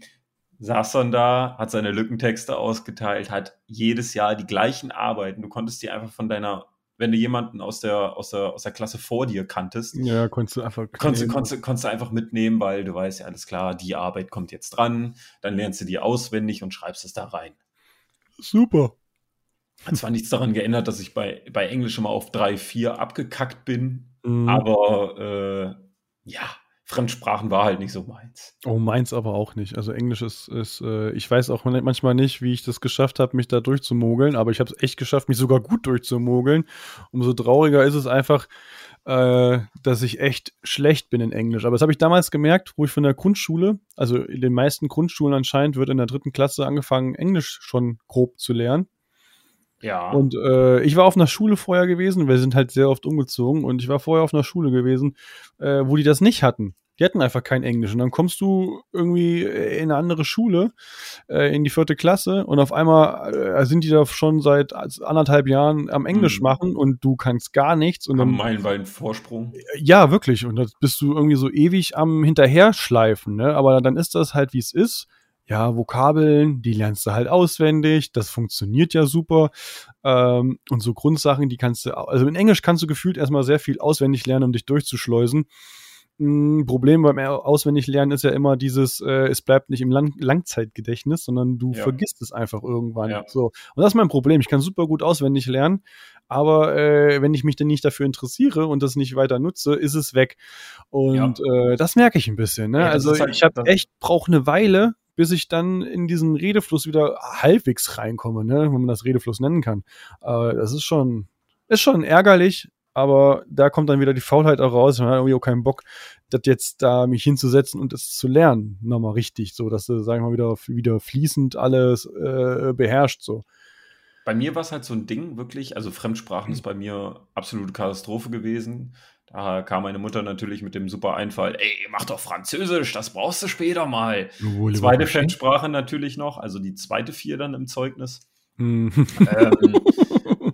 saß dann da, hat seine Lückentexte ausgeteilt, hat jedes Jahr die gleichen Arbeiten. Du konntest die einfach von deiner, wenn du jemanden aus der, aus der, aus der Klasse vor dir kanntest, ja, konntest du einfach konntest, konntest, konntest du einfach mitnehmen, weil du weißt ja alles klar, die Arbeit kommt jetzt dran, dann lernst du die auswendig und schreibst es da rein. Super. Hat zwar nichts daran geändert, dass ich bei, bei Englisch immer auf 3, 4 abgekackt bin, mhm. aber äh, ja, Fremdsprachen war halt nicht so meins. Oh, meins aber auch nicht. Also Englisch ist, ist äh, ich weiß auch manchmal nicht, wie ich das geschafft habe, mich da durchzumogeln, aber ich habe es echt geschafft, mich sogar gut durchzumogeln. Umso trauriger ist es einfach, äh, dass ich echt schlecht bin in Englisch. Aber das habe ich damals gemerkt, wo ich von der Grundschule, also in den meisten Grundschulen anscheinend wird in der dritten Klasse angefangen, Englisch schon grob zu lernen. Ja. Und äh, ich war auf einer Schule vorher gewesen, wir sind halt sehr oft umgezogen und ich war vorher auf einer Schule gewesen, äh, wo die das nicht hatten. Die hatten einfach kein Englisch. Und dann kommst du irgendwie in eine andere Schule, äh, in die vierte Klasse, und auf einmal äh, sind die da schon seit anderthalb Jahren am Englisch mhm. machen und du kannst gar nichts. Und am Meilenweit Vorsprung. Ja, wirklich. Und da bist du irgendwie so ewig am Hinterherschleifen, ne? Aber dann ist das halt, wie es ist ja, Vokabeln, die lernst du halt auswendig, das funktioniert ja super. Ähm, und so Grundsachen, die kannst du, also in Englisch kannst du gefühlt erstmal sehr viel auswendig lernen, um dich durchzuschleusen. Ein hm, Problem beim Auswendiglernen ist ja immer dieses, äh, es bleibt nicht im Lang Langzeitgedächtnis, sondern du ja. vergisst es einfach irgendwann. Ja. So. Und das ist mein Problem. Ich kann super gut auswendig lernen, aber äh, wenn ich mich denn nicht dafür interessiere und das nicht weiter nutze, ist es weg. Und ja. äh, das merke ich ein bisschen. Ne? also halt, ich habe echt brauche eine Weile, bis ich dann in diesen Redefluss wieder halbwegs reinkomme, ne, wenn man das Redefluss nennen kann. Äh, das ist schon, ist schon ärgerlich, aber da kommt dann wieder die Faulheit auch raus. Man hat irgendwie auch keinen Bock, das jetzt da mich hinzusetzen und das zu lernen, nochmal richtig, so dass du, sagen wir mal, wieder, wieder fließend alles äh, beherrscht, so. Bei mir war es halt so ein Ding, wirklich, also Fremdsprachen ist bei mir absolute Katastrophe gewesen. Da kam meine Mutter natürlich mit dem super Einfall, ey, mach doch Französisch, das brauchst du später mal. Wohl, zweite Fremdsprache natürlich noch, also die zweite vier dann im Zeugnis. Mhm. ähm,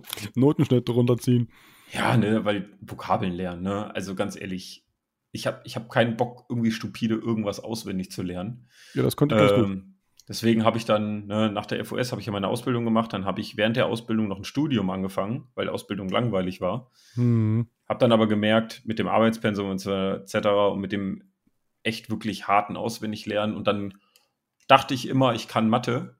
Notenschnitt runterziehen. Ja, ne, weil Vokabeln lernen, ne? Also ganz ehrlich, ich habe ich hab keinen Bock, irgendwie stupide irgendwas auswendig zu lernen. Ja, das konnte ich ähm, ganz gut. Deswegen habe ich dann, ne, nach der FOS habe ich ja meine Ausbildung gemacht, dann habe ich während der Ausbildung noch ein Studium angefangen, weil Ausbildung langweilig war. Mhm. Habe dann aber gemerkt, mit dem Arbeitspensum und etc. und mit dem echt wirklich harten Auswendiglernen und dann dachte ich immer, ich kann Mathe.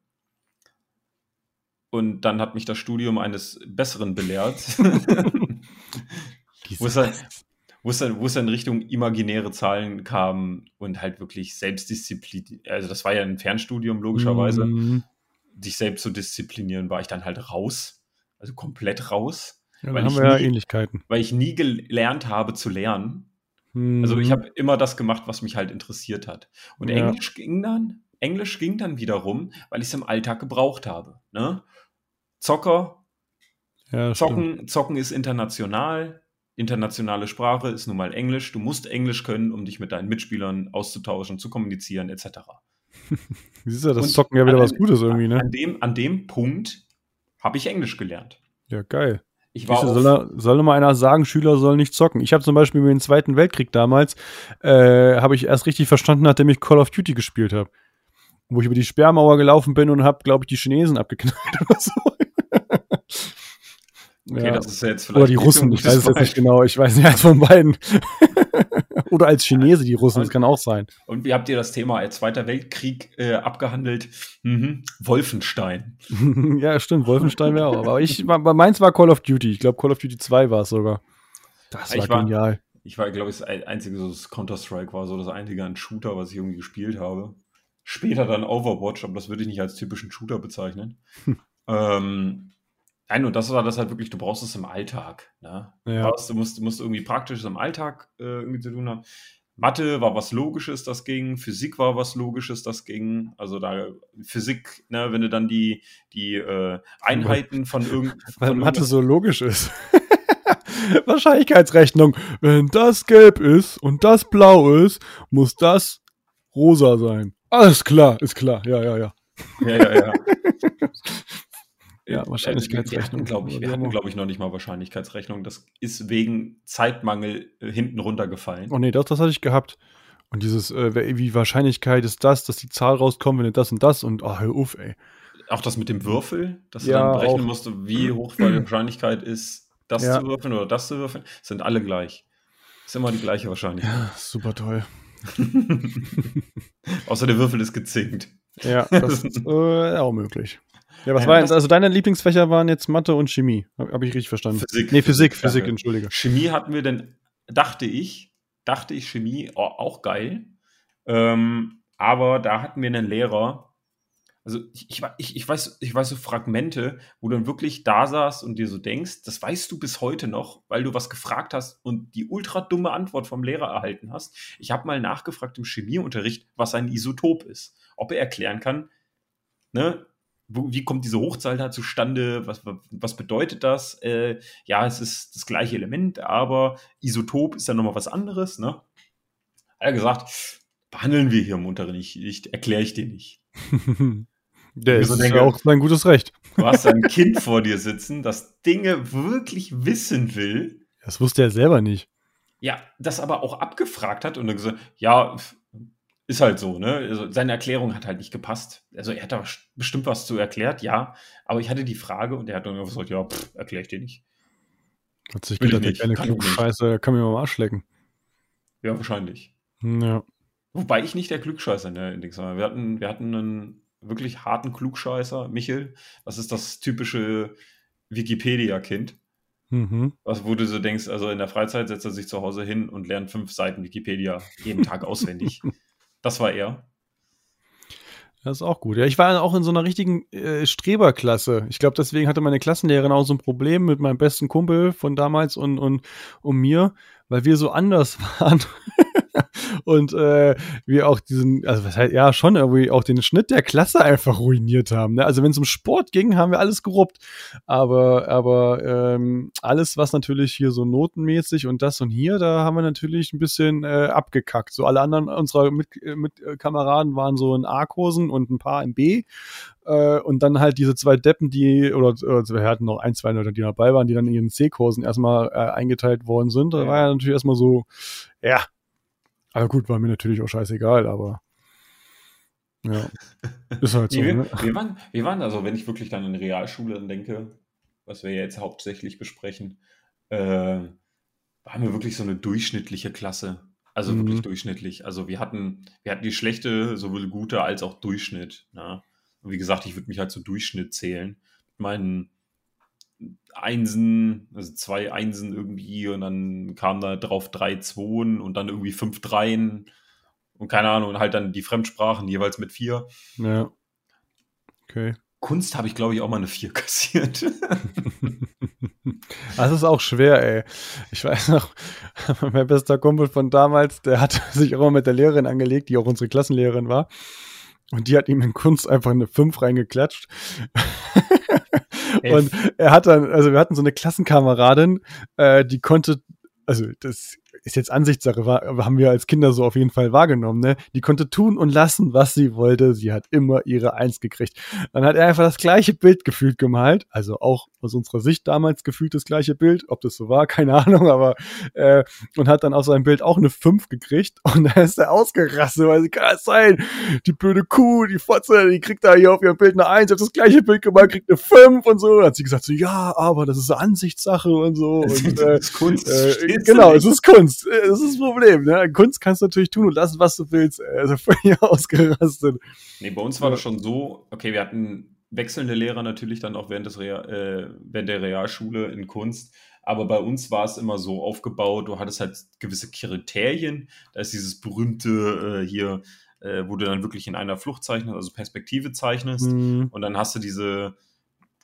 Und dann hat mich das Studium eines Besseren belehrt. wo, es dann, wo, es dann, wo es dann Richtung imaginäre Zahlen kam und halt wirklich Selbstdisziplin, also das war ja ein Fernstudium logischerweise, Mhm. sich selbst zu disziplinieren, war ich dann halt raus, also komplett raus, Ja, Weil haben ich wir ja nie- Ähnlichkeiten. weil ich nie gelernt habe zu lernen. Mhm. Also ich habe immer das gemacht, was mich halt interessiert hat. Und Ja. Englisch ging dann, Englisch ging dann wiederum, weil ich es im Alltag gebraucht habe. Ne? Zocker, ja, stimmt. Zocken, Zocken ist international. Internationale Sprache ist nun mal Englisch. Du musst Englisch können, um dich mit deinen Mitspielern auszutauschen, zu kommunizieren, etc. Siehst du, das Und Zocken ja wieder an was Gutes irgendwie, ne? An dem, an dem Punkt habe ich Englisch gelernt. Ja, geil. Ich war Siehst du, auf, soll, soll mal einer sagen, Schüler sollen nicht zocken. Ich habe zum Beispiel mit dem Zweiten Weltkrieg damals, äh, habe ich erst richtig verstanden, nachdem ich Call of Duty gespielt habe. Wo ich über die Sperrmauer gelaufen bin und habe, glaube ich, die Chinesen abgeknallt oder so. Okay, ja. das ist jetzt vielleicht Oder die Russen, ich weiß es jetzt nicht genau. Ich weiß nicht, eins von beiden. oder als Chinese die Russen, das kann auch sein. Und wie habt ihr das Thema Zweiter Weltkrieg äh, abgehandelt? Mhm. Wolfenstein. ja, stimmt, Wolfenstein wäre auch. Aber ich, meins war Call of Duty. Ich glaube, Call of Duty 2 war es sogar. Das war Ich war- genial. Ich war, glaube ich, das ein- einzige, so das Counter-Strike war so das einzige an Shooter, was ich irgendwie gespielt habe. Später dann Overwatch, aber das würde ich nicht als typischen Shooter bezeichnen. Hm. Ähm, nein, und das war das halt wirklich, du brauchst es im Alltag. Ne? Du, Ja. du, musst, du musst irgendwie Praktisches im Alltag äh, irgendwie zu tun haben. Mathe war was Logisches, das ging. Physik war was Logisches, das ging. Also da Physik, ne, wenn du dann die, die äh, Einheiten von, irgend, Weil von Mathe so logisch ist. Wahrscheinlichkeitsrechnung. Wenn das gelb ist und das blau ist, muss das rosa sein. Alles klar, ist klar. Ja, ja, ja. Ja, ja, ja. Ja, Wahrscheinlichkeitsrechnung. glaube ich, wir hatten, glaube ich, noch nicht mal Wahrscheinlichkeitsrechnung. Das ist wegen Zeitmangel äh, hinten runtergefallen. Oh nee, das, das hatte ich gehabt. Und dieses, äh, wie Wahrscheinlichkeit ist das, dass die Zahl rauskommt, wenn du das und das und, ah, hör auf, ey. Auch das mit dem Würfel, dass Ja, du dann berechnen auch. musst, wie hoch die Wahrscheinlichkeit ist, das Ja. zu würfeln oder das zu würfeln, sind alle gleich. Ist immer die gleiche Wahrscheinlichkeit. Ja, super toll. Außer der Würfel ist gezinkt. Ja, das ist äh, auch möglich. Ja, was Ja, war das- jetzt, also deine Lieblingsfächer waren jetzt Mathe und Chemie. Habe hab ich richtig verstanden. Physik. Nee, Physik, Physik, danke. entschuldige. Chemie hatten wir denn, dachte ich, dachte ich Chemie oh, auch geil. Ähm, aber da hatten wir einen Lehrer, also ich, ich, ich, ich, weiß, ich weiß so Fragmente, wo du dann wirklich da saßt und dir so denkst, das weißt du bis heute noch, weil du was gefragt hast und die ultra dumme Antwort vom Lehrer erhalten hast. Ich habe mal nachgefragt im Chemieunterricht, was ein Isotop ist. Ob er erklären kann, ne, wie kommt diese Hochzahl da zustande? Was, was bedeutet das? Äh, ja, es ist das gleiche Element, aber Isotop ist dann nochmal was anderes, ne? Hat er gesagt, behandeln wir hier im Unterricht nicht, nicht erkläre ich dir nicht. Der Ich ist so denke- auch sein gutes Recht. Du hast ein Kind vor dir sitzen, das Dinge wirklich wissen will, Das wusste er selber nicht. ja, das aber auch abgefragt hat und dann gesagt, ja, ist halt so, ne? Also seine Erklärung hat halt nicht gepasst. Also er hat da bestimmt was zu erklärt, ja, aber ich hatte die Frage und er hat dann gesagt, ja, pff, erkläre ich dir nicht. Hat sich gedacht, der nicht, kleine kann ich nicht. Scheiße, der kann mir mal am Arsch lecken. Ja, wahrscheinlich. Ja. Wobei ich nicht der Klugscheißer in war. Wir hatten, wir hatten einen wirklich harten Klugscheißer, Michel. Das ist das typische Wikipedia-Kind. Mhm. Was, wo du so denkst, also in der Freizeit setzt er sich zu Hause hin und lernt fünf Seiten Wikipedia jeden Tag auswendig. Das war er. Das ist auch gut. Ja, ich war auch in so einer richtigen äh, Streberklasse. Ich glaube, deswegen hatte meine Klassenlehrerin auch so ein Problem mit meinem besten Kumpel von damals und, und, und mir, weil wir so anders waren. Und äh, wir auch diesen, also was heißt, ja, schon irgendwie auch den Schnitt der Klasse einfach ruiniert haben. Ne? Also wenn es um Sport ging, haben wir alles geruppt. Aber, aber ähm, alles, was natürlich hier so notenmäßig und das und hier, da haben wir natürlich ein bisschen äh, abgekackt. So alle anderen unserer mit, mit äh, Kameraden waren so in A-Kursen und ein paar in B. Äh, und dann halt diese zwei Deppen, die, oder, oder wir hatten noch ein, zwei Leute, die dabei waren, die dann in ihren C-Kursen erstmal äh, eingeteilt worden sind. Da ja. war ja natürlich erstmal so, ja, aber gut, war mir natürlich auch scheißegal, aber ja, ist halt so. wir, ne? wir, waren, wir waren also, wenn ich wirklich dann in Realschule denke, was wir jetzt hauptsächlich besprechen, äh, waren wir wirklich so eine durchschnittliche Klasse. Also mhm. wirklich durchschnittlich. Also wir hatten, wir hatten die schlechte, sowohl gute als auch Durchschnitt. Ne? Und wie gesagt, ich würde mich halt zu Durchschnitt zählen. Mit meinen Einsen, also zwei Einsen irgendwie und dann kam da drauf drei Zweien und dann irgendwie fünf Dreien und keine Ahnung und halt dann die Fremdsprachen jeweils mit vier. Ja. Okay. Kunst habe ich, glaube ich, auch mal eine vier kassiert. das ist auch schwer, ey. Ich weiß noch, mein bester Kumpel von damals, der hat sich auch mal mit der Lehrerin angelegt, die auch unsere Klassenlehrerin war. Und die hat ihm in Kunst einfach eine 5 reingeklatscht. und er hat dann, also wir hatten so eine Klassenkameradin, äh, die konnte, also das ist jetzt Ansichtssache, war, haben wir als Kinder so auf jeden Fall wahrgenommen, ne? Die konnte tun und lassen, was sie wollte. Sie hat immer ihre Eins gekriegt. Dann hat er einfach das gleiche Bild gefühlt gemalt, also auch aus unserer Sicht damals gefühlt das gleiche Bild. Ob das so war, keine Ahnung, aber äh, und hat dann auf seinem Bild auch eine Fünf gekriegt und da ist er ausgerastet, weil sie kann es sein, die blöde Kuh, die Fotze, die kriegt da hier auf ihrem Bild eine Eins, hat das gleiche Bild gemalt, kriegt eine Fünf und so. Dann hat sie gesagt so, ja, aber das ist eine Ansichtssache und so. Und, äh, das Kunst. Äh, genau, es ist Kunst. Kunst. Äh, das ist das Problem. Ne? Kunst kannst du natürlich tun und lassen, was du willst. Also völlig ausgerastet. Nee, bei uns war das schon so, okay, wir hatten wechselnde Lehrer natürlich dann auch während, des Real, äh, während der Realschule in Kunst. Aber bei uns war es immer so aufgebaut, du hattest halt gewisse Kriterien. Da ist dieses berühmte äh, hier, äh, wo du dann wirklich in einer Flucht zeichnest, also Perspektive zeichnest. Mhm. Und dann hast du diese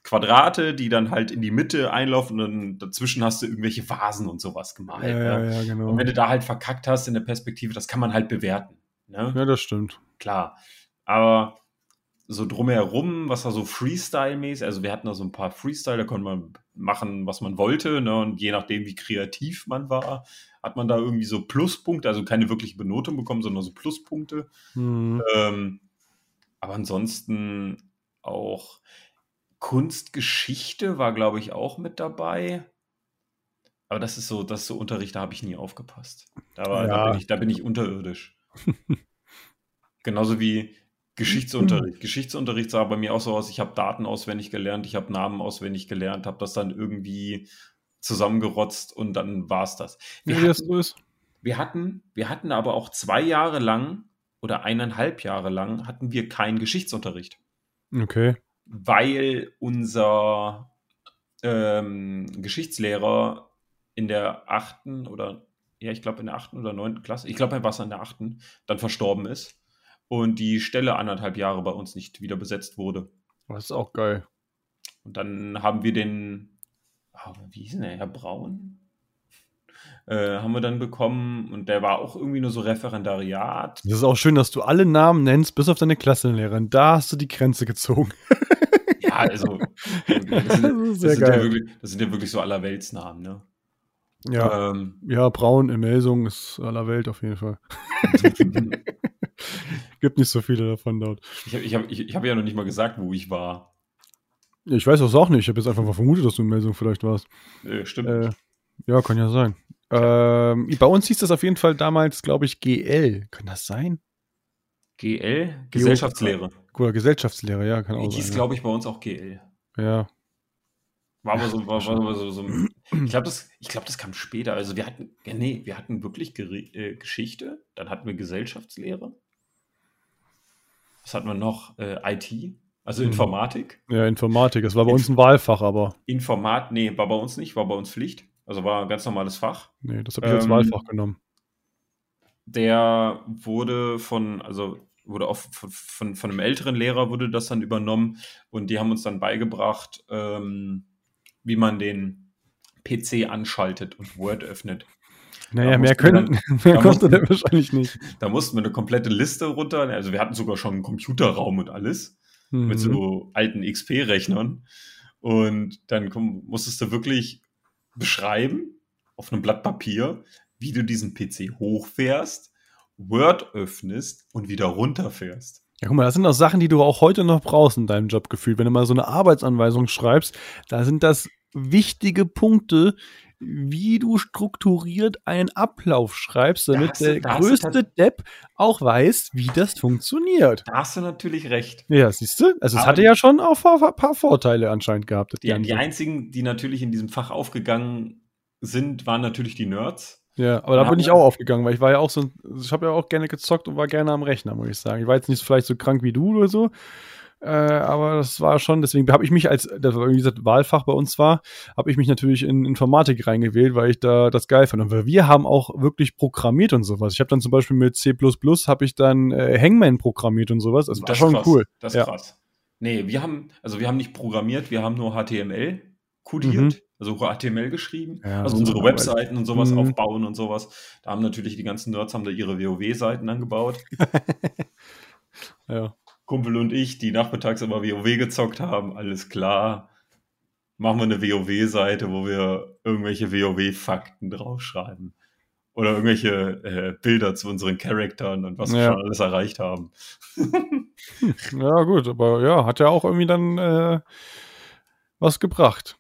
Quadrate, die dann halt in die Mitte einlaufen und dann dazwischen hast du irgendwelche Vasen und sowas gemalt. Ja, ne? ja, genau. Und wenn du da halt verkackt hast in der Perspektive, das kann man halt bewerten. Ne? Ja, das stimmt. Klar. Aber so drumherum, was da so Freestyle-mäßig, also wir hatten da so ein paar Freestyle, da konnte man machen, was man wollte, ne? Und je nachdem, wie kreativ man war, hat man da irgendwie so Pluspunkte, also keine wirkliche Benotung bekommen, sondern so Pluspunkte. Mhm. Ähm, aber ansonsten auch, Kunstgeschichte war, glaube ich, auch mit dabei. Aber das ist so, das ist so Unterricht, da habe ich nie aufgepasst. Da, war, ja. da, bin ich, da bin ich unterirdisch. Genauso wie Geschichtsunterricht. Geschichtsunterricht sah bei mir auch so aus, ich habe Daten auswendig gelernt, ich habe Namen auswendig gelernt, habe das dann irgendwie zusammengerotzt und dann war es das. Wir, wie hatten, das wir, hatten, wir hatten aber auch zwei Jahre lang oder eineinhalb Jahre lang hatten wir keinen Geschichtsunterricht. Okay weil unser ähm, Geschichtslehrer in der achten oder ja, ich glaube in der achten oder neunten Klasse, ich glaube, er war es in der achten, dann verstorben ist und die Stelle anderthalb Jahre bei uns nicht wieder besetzt wurde. Das ist auch geil. Und dann haben wir den, oh, wie hieß denn der, Herr Braun? Äh, haben wir dann bekommen und der war auch irgendwie nur so Referendariat. Das ist auch schön, dass du alle Namen nennst, bis auf deine Klassenlehrerin. Da hast du die Grenze gezogen. Ja, also. Das sind, das, das, sind ja wirklich, das, sind ja wirklich, so allerweltsnamen, ne? Ja, ähm, ja, Braun in Melsung ist aller Welt auf jeden Fall. Gibt nicht so viele davon dort. Ich habe ich hab, ich, ich hab ja noch nicht mal gesagt, wo ich war. Ich weiß das auch nicht. Ich habe jetzt einfach mal vermutet, dass du in Melsung vielleicht warst. Äh, stimmt. Äh, ja, kann ja sein. Ähm, bei uns hieß das auf jeden Fall damals, glaube ich, GL. Kann das sein? GL? Gesellschaftslehre. Oder Gesellschaftslehre, ja, kann auch sein. Hieß, glaube ich, bei uns auch GL. Ja. War aber so, war, war aber so, so ich glaube, das, glaub, das kam später. Also wir hatten, nee, wir hatten wirklich Geri äh, Geschichte, dann hatten wir Gesellschaftslehre. Was hatten wir noch? Äh, IT, also mhm. Informatik. Ja, Informatik, das war bei Inf uns ein Wahlfach, aber. Informat, nee, war bei uns nicht, war bei uns Pflicht. Also war ein ganz normales Fach. Nee, das habe ich ähm, als Wahlfach genommen. Der wurde von, also wurde auch von, von, von, einem älteren Lehrer wurde das dann übernommen und die haben uns dann beigebracht, ähm, wie man den PC anschaltet und Word öffnet. Naja, mehr, können, dann, mehr konnte der wahrscheinlich nicht. Da mussten wir eine komplette Liste runter. Also wir hatten sogar schon einen Computerraum und alles mhm. mit so alten XP-Rechnern. Und dann komm, musstest du wirklich beschreiben auf einem Blatt Papier, wie du diesen PC hochfährst, Word öffnest und wieder runterfährst. Ja, guck mal, das sind auch Sachen, die du auch heute noch brauchst in deinem Job gefühlt. Wenn du mal so eine Arbeitsanweisung schreibst, da sind das wichtige Punkte, wie du strukturiert einen Ablauf schreibst, damit der größte Depp auch weiß, wie das funktioniert. Da hast du natürlich recht. Ja, siehst du? Also es hatte ja schon auch ein paar Vorteile anscheinend gehabt. Die, die einzigen, die natürlich in diesem Fach aufgegangen sind, waren natürlich die Nerds. Ja, aber da bin ich auch aufgegangen, weil ich war ja auch so, ich habe ja auch gerne gezockt und war gerne am Rechner, muss ich sagen. Ich war jetzt nicht vielleicht so krank wie du oder so, äh, aber das war schon, deswegen habe ich mich als, das war, wie gesagt, Wahlfach bei uns war, habe ich mich natürlich in Informatik reingewählt, weil ich da das geil fand. Und wir haben auch wirklich programmiert und sowas. Ich habe dann zum Beispiel mit C++ habe ich dann äh, Hangman programmiert und sowas. Also das war schon krass. cool. Das ist ja. krass. Nee, wir haben, also wir haben nicht programmiert, wir haben nur HTML kodiert. Mhm also HTML geschrieben, ja, also unsere Webseiten und sowas mhm. aufbauen und sowas. Da haben natürlich die ganzen Nerds haben da ihre WoW-Seiten angebaut. ja. Kumpel und ich, die nachmittags immer WoW gezockt haben, alles klar. Machen wir eine WoW-Seite, wo wir irgendwelche WoW-Fakten draufschreiben. Oder irgendwelche äh, Bilder zu unseren Charaktern und was ja. wir schon alles erreicht haben. ja, gut, aber ja, hat ja auch irgendwie dann äh, was gebracht.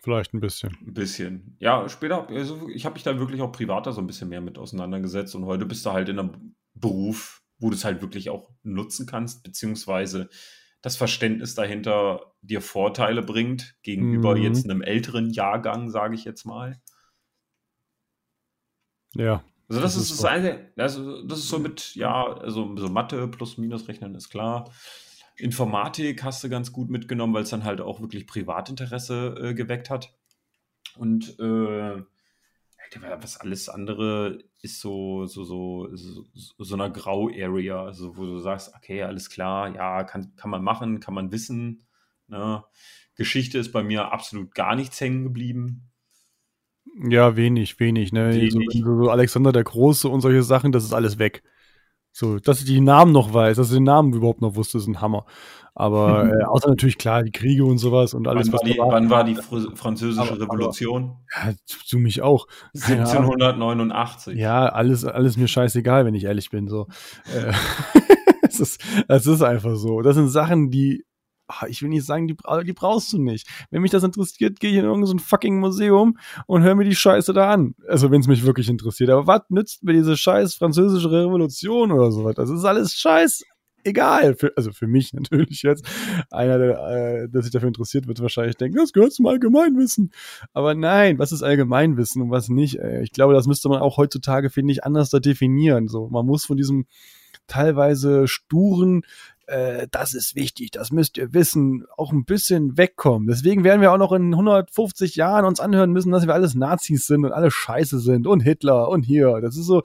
Vielleicht ein bisschen. Ein bisschen. Ja, später, also ich habe mich da wirklich auch privater so ein bisschen mehr mit auseinandergesetzt und heute bist du halt in einem Beruf, wo du es halt wirklich auch nutzen kannst, beziehungsweise das Verständnis dahinter dir Vorteile bringt gegenüber mhm. jetzt einem älteren Jahrgang, sage ich jetzt mal. Ja. Also das, das ist, ist das eine, also das ist so mit, ja, also so Mathe plus Minus rechnen ist klar. Informatik hast du ganz gut mitgenommen, weil es dann halt auch wirklich Privatinteresse äh, geweckt hat. Und äh, was alles andere ist so, so, so, so, so einer Grau-Area, also wo du sagst, okay, alles klar, ja, kann, kann man machen, kann man wissen. Ne? Geschichte ist bei mir absolut gar nichts hängen geblieben. Ja, wenig, wenig. Ne? Wenig. So, so Alexander der Große und solche Sachen, das ist alles weg. So, dass ich die Namen noch weiß, dass ich den Namen überhaupt noch wusste, ist ein Hammer. Aber äh, außer natürlich klar, die Kriege und sowas und alles, wann was war die, war. Wann war die Französische aber, Revolution? Aber, ja, zu mich auch. 1789. Ja, alles, alles mir scheißegal, wenn ich ehrlich bin. So. Äh, es, ist, es ist einfach so. Das sind Sachen, die Ah, ich will nicht sagen, die, die brauchst du nicht. Wenn mich das interessiert, gehe ich in irgendein so fucking Museum und höre mir die Scheiße da an. Also wenn es mich wirklich interessiert. Aber was nützt mir diese scheiß französische Revolution oder sowas? Das ist alles scheiß egal. Für, also für mich natürlich jetzt. Einer, der, äh, der sich dafür interessiert, wird wahrscheinlich denken, das gehört zum Allgemeinwissen. Aber nein, was ist Allgemeinwissen und was nicht? Ey? Ich glaube, das müsste man auch heutzutage, finde ich, anders da definieren. So, man muss von diesem teilweise sturen, äh, das ist wichtig, das müsst ihr wissen, auch ein bisschen wegkommen. Deswegen werden wir auch noch in 150 Jahren uns anhören müssen, dass wir alles Nazis sind und alle Scheiße sind und Hitler und hier. Das ist so,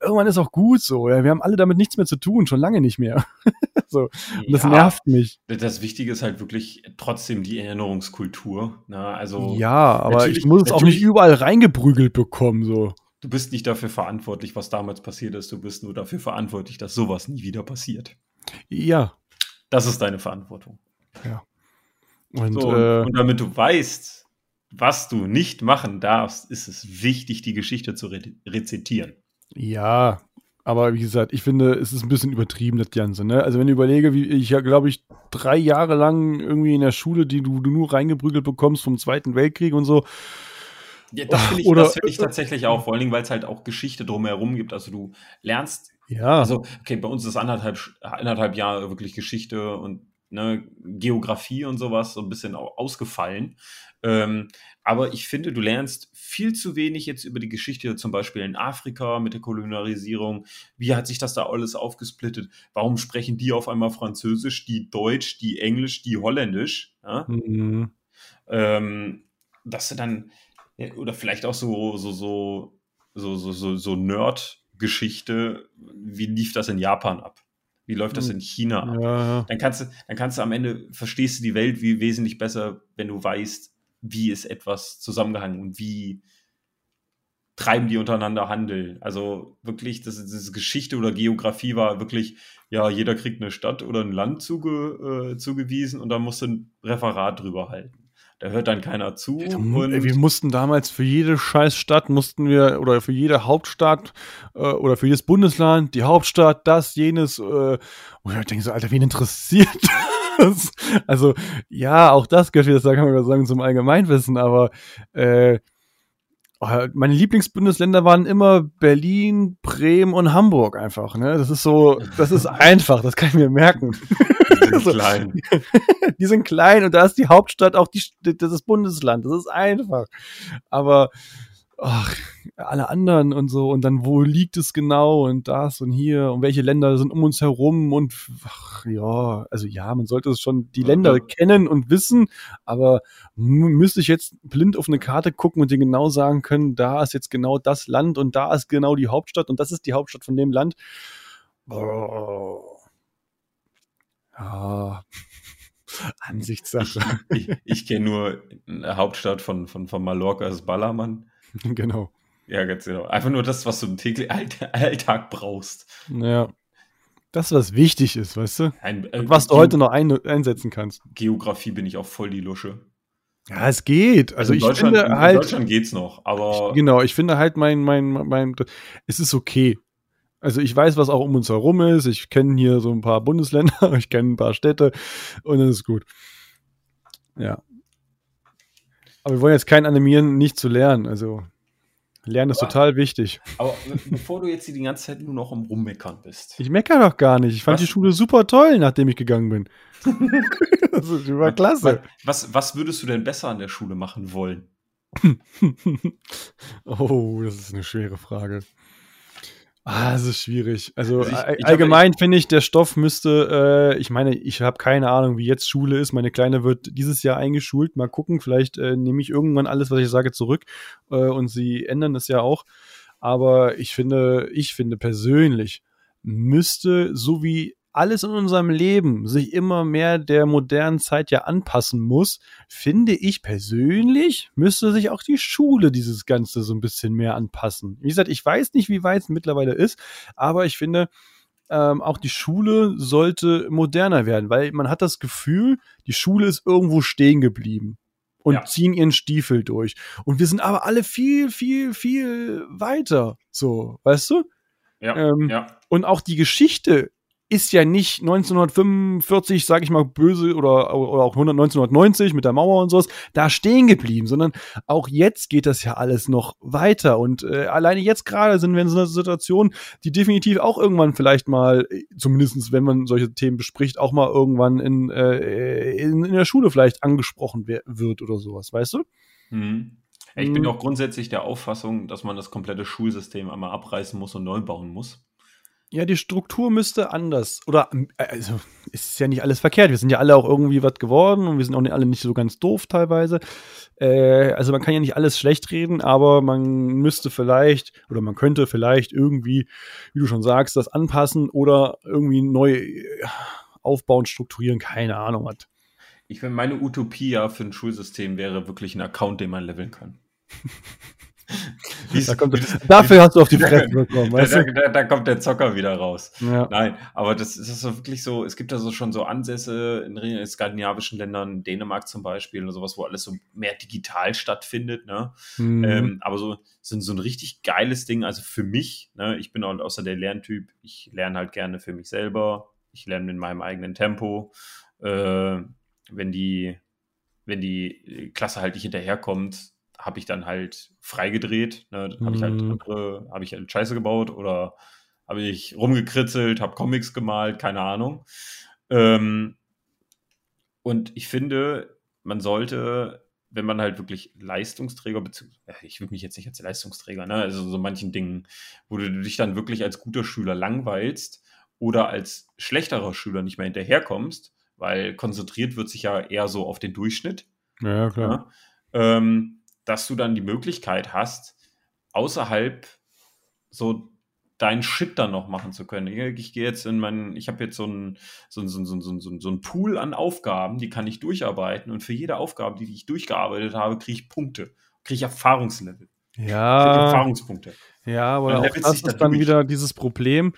irgendwann ist auch gut so. Ja. Wir haben alle damit nichts mehr zu tun, schon lange nicht mehr. so. Und das ja, nervt mich. Das Wichtige ist halt wirklich trotzdem die Erinnerungskultur. Na, ne? also ja, aber ich muss es auch nicht überall reingeprügelt bekommen. So. Du bist nicht dafür verantwortlich, was damals passiert ist. Du bist nur dafür verantwortlich, dass sowas nie wieder passiert. Ja. Das ist deine Verantwortung. Ja. Und, so, äh, und damit du weißt, was du nicht machen darfst, ist es wichtig, die Geschichte zu re rezitieren. Ja, aber wie gesagt, ich finde, es ist ein bisschen übertrieben, das Ganze. Ne? Also wenn ich überlege, wie ich ja, glaube ich, drei Jahre lang irgendwie in der Schule, die du, du nur reingeprügelt bekommst vom Zweiten Weltkrieg und so. Ja, das finde ich, find ich tatsächlich auch, vor allen Dingen, weil es halt auch Geschichte drumherum gibt. Also du lernst ja. Also, okay, bei uns ist anderthalb, anderthalb Jahre wirklich Geschichte und ne, Geografie und sowas so ein bisschen ausgefallen. Ähm, aber ich finde, du lernst viel zu wenig jetzt über die Geschichte, zum Beispiel in Afrika mit der Kolonialisierung. Wie hat sich das da alles aufgesplittet? Warum sprechen die auf einmal Französisch, die Deutsch, die Englisch, die Holländisch? Ja? Mhm. Ähm, dass du dann, oder vielleicht auch so, so, so, so, so, so, so Nerd- Geschichte, wie lief das in Japan ab? Wie läuft das hm. in China ab? Ja. Dann kannst du, dann kannst du am Ende, verstehst du die Welt wie wesentlich besser, wenn du weißt, wie ist etwas zusammengehangen und wie treiben die untereinander Handel. Also wirklich, das, das Geschichte oder Geografie war wirklich, ja, jeder kriegt eine Stadt oder ein Land zuge, äh, zugewiesen und da musst du ein Referat drüber halten. Da hört dann keiner zu. Ja, wir mussten damals für jede Scheißstadt mussten wir oder für jede Hauptstadt äh, oder für jedes Bundesland die Hauptstadt, das, jenes. Äh, und ich denke so, Alter, wen interessiert das? Also ja, auch das gehört wieder, kann man sagen, zum Allgemeinwissen, aber äh, meine Lieblingsbundesländer waren immer Berlin, Bremen und Hamburg einfach. Ne? Das ist so, das ist einfach, das kann ich mir merken. Die sind so, klein. Die sind klein und da ist die Hauptstadt auch die, das Bundesland. Das ist einfach. Aber ach, alle anderen und so und dann wo liegt es genau und das und hier und welche Länder sind um uns herum und ach, ja, also ja, man sollte es schon die Länder ja. kennen und wissen, aber müsste ich jetzt blind auf eine Karte gucken und dir genau sagen können, da ist jetzt genau das Land und da ist genau die Hauptstadt und das ist die Hauptstadt von dem Land. Oh. Ja. Ansichtssache. Ich, ich, ich kenne nur eine Hauptstadt von, von, von Mallorca, das ist Ballermann. Genau. Ja, ganz genau. Einfach nur das, was du im täglichen Alltag brauchst. Ja. Das, was wichtig ist, weißt du? Ein, äh, was du heute noch ein, einsetzen kannst. Geografie bin ich auch voll die Lusche. Ja, es geht. Also, also in ich Deutschland, finde halt. In Deutschland geht's noch, aber. Ich, genau, ich finde halt mein, mein, mein, es ist okay. Also ich weiß, was auch um uns herum ist. Ich kenne hier so ein paar Bundesländer, ich kenne ein paar Städte und dann ist gut. Ja. Aber wir wollen jetzt keinen animieren, nicht zu lernen. Also Lernen ist aber, total wichtig. Aber bevor du jetzt die ganze Zeit nur noch am Rummeckern bist. Ich meckere doch gar nicht. Ich fand was? die Schule super toll, nachdem ich gegangen bin. das war klasse. Was, was würdest du denn besser an der Schule machen wollen? oh, das ist eine schwere Frage. Ah, das ist schwierig. Also, also ich, ich allgemein finde ich, der Stoff müsste, äh, ich meine, ich habe keine Ahnung, wie jetzt Schule ist. Meine Kleine wird dieses Jahr eingeschult. Mal gucken, vielleicht äh, nehme ich irgendwann alles, was ich sage, zurück äh, und sie ändern es ja auch. Aber ich finde, ich finde persönlich, müsste, so wie alles in unserem Leben sich immer mehr der modernen Zeit ja anpassen muss, finde ich persönlich, müsste sich auch die Schule dieses Ganze so ein bisschen mehr anpassen. Wie gesagt, ich weiß nicht, wie weit es mittlerweile ist, aber ich finde, ähm, auch die Schule sollte moderner werden, weil man hat das Gefühl, die Schule ist irgendwo stehen geblieben und ja. ziehen ihren Stiefel durch. Und wir sind aber alle viel, viel, viel weiter. So, weißt du? Ja, ähm, ja. Und auch die Geschichte ist ja nicht 1945, sage ich mal böse, oder, oder auch 1990 mit der Mauer und sowas, da stehen geblieben, sondern auch jetzt geht das ja alles noch weiter. Und äh, alleine jetzt gerade sind wir in so einer Situation, die definitiv auch irgendwann vielleicht mal, zumindestens wenn man solche Themen bespricht, auch mal irgendwann in, äh, in, in, der Schule vielleicht angesprochen wird oder sowas, weißt du? Mhm. Ich bin mhm. auch grundsätzlich der Auffassung, dass man das komplette Schulsystem einmal abreißen muss und neu bauen muss. Ja, die Struktur müsste anders. Oder, äh, also, ist ja nicht alles verkehrt. Wir sind ja alle auch irgendwie was geworden und wir sind auch alle nicht so ganz doof teilweise. Äh, also, man kann ja nicht alles schlecht reden, aber man müsste vielleicht oder man könnte vielleicht irgendwie, wie du schon sagst, das anpassen oder irgendwie neu äh, aufbauen, strukturieren. Keine Ahnung was. Ich finde, meine Utopie ja für ein Schulsystem wäre wirklich ein Account, den man leveln kann. da kommt, dafür hast du auf die Fresse bekommen. Weißt da, da, da, kommt der Zocker wieder raus. Ja. Nein, aber das ist so wirklich so, es gibt da so schon so Ansätze in skandinavischen Ländern, Dänemark zum Beispiel oder sowas, wo alles so mehr digital stattfindet. Ne? Mhm. Ähm, aber so sind so ein richtig geiles Ding. Also für mich, ne, ich bin auch außer der Lerntyp, ich lerne halt gerne für mich selber. Ich lerne in meinem eigenen Tempo. Äh, wenn die, wenn die Klasse halt nicht hinterherkommt, habe ich dann halt freigedreht. Ne? Habe ich halt mhm. andere, habe ich halt Scheiße gebaut oder habe ich rumgekritzelt, habe Comics gemalt, keine Ahnung. Ähm, und ich finde, man sollte, wenn man halt wirklich Leistungsträger, ich würde mich jetzt nicht als Leistungsträger, ne? also so manchen Dingen, wo du dich dann wirklich als guter Schüler langweilst oder als schlechterer Schüler nicht mehr hinterherkommst, weil konzentriert wird sich ja eher so auf den Durchschnitt. Ja, klar. Ja? Ähm, dass du dann die Möglichkeit hast, außerhalb so deinen Shit dann noch machen zu können. Ich, gehe jetzt in meinen, ich habe jetzt so einen so so, so, so, so, so ein Pool an Aufgaben, die kann ich durcharbeiten und für jede Aufgabe, die ich durchgearbeitet habe, kriege ich Punkte, kriege ich Erfahrungslevel. Ja. Erfahrungspunkte. Ja, aber auch das ist dann wieder dieses Problem.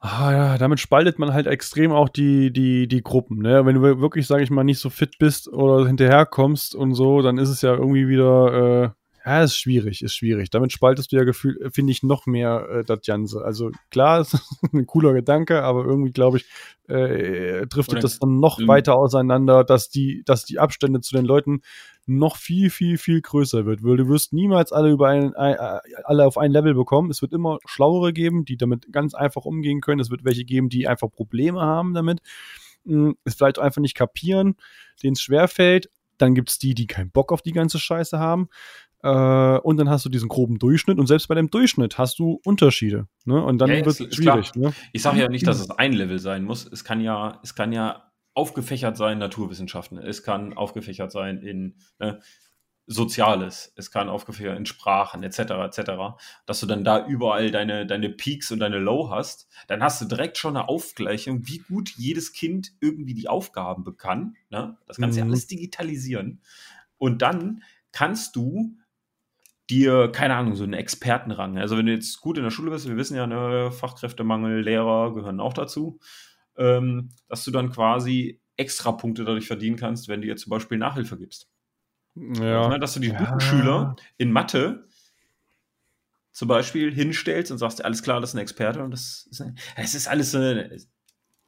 Ah, ja, damit spaltet man halt extrem auch die, die, die Gruppen. Ne? Wenn du wirklich, sage ich mal, nicht so fit bist oder hinterherkommst und so, dann ist es ja irgendwie wieder, äh, ja, ist schwierig, ist schwierig. Damit spaltest du ja gefühlt, äh, finde ich, noch mehr äh, das Ganze. Also klar, ist ein cooler Gedanke, aber irgendwie, glaube ich, äh, driftet Oder das dann noch weiter auseinander, dass die, dass die Abstände zu den Leuten noch viel, viel, viel größer wird. Weil du wirst niemals alle über ein, ein, alle auf ein Level bekommen. Es wird immer Schlauere geben, die damit ganz einfach umgehen können. Es wird welche geben, die einfach Probleme haben damit. Hm, es vielleicht einfach nicht kapieren, denen es schwerfällt. Dann gibt es die, die keinen Bock auf die ganze Scheiße haben. Äh, und dann hast du diesen groben Durchschnitt und selbst bei dem Durchschnitt hast du Unterschiede. Ne? Und dann ja, wird es schwierig. Ne? Ich sage ja nicht, dass es ein Level sein muss. Es kann ja, es kann ja aufgefächert sein Naturwissenschaften. Es kann aufgefächert sein in ne, Soziales. Es kann aufgefächert in Sprachen etc. etc. Dass du dann da überall deine, deine Peaks und deine Low hast. Dann hast du direkt schon eine Aufgleichung, wie gut jedes Kind irgendwie die Aufgaben bekannt. Ne? Das kannst du mhm. ja alles digitalisieren. Und dann kannst du dir, keine Ahnung, so einen Expertenrang. Also wenn du jetzt gut in der Schule bist, wir wissen ja, ne, Fachkräftemangel, Lehrer gehören auch dazu, ähm, dass du dann quasi extra Punkte dadurch verdienen kannst, wenn du dir zum Beispiel Nachhilfe gibst. Ja. Also, dass du die ja. guten Schüler in Mathe zum Beispiel hinstellst und sagst, alles klar, das ist ein Experte und das ist, das ist alles so eine,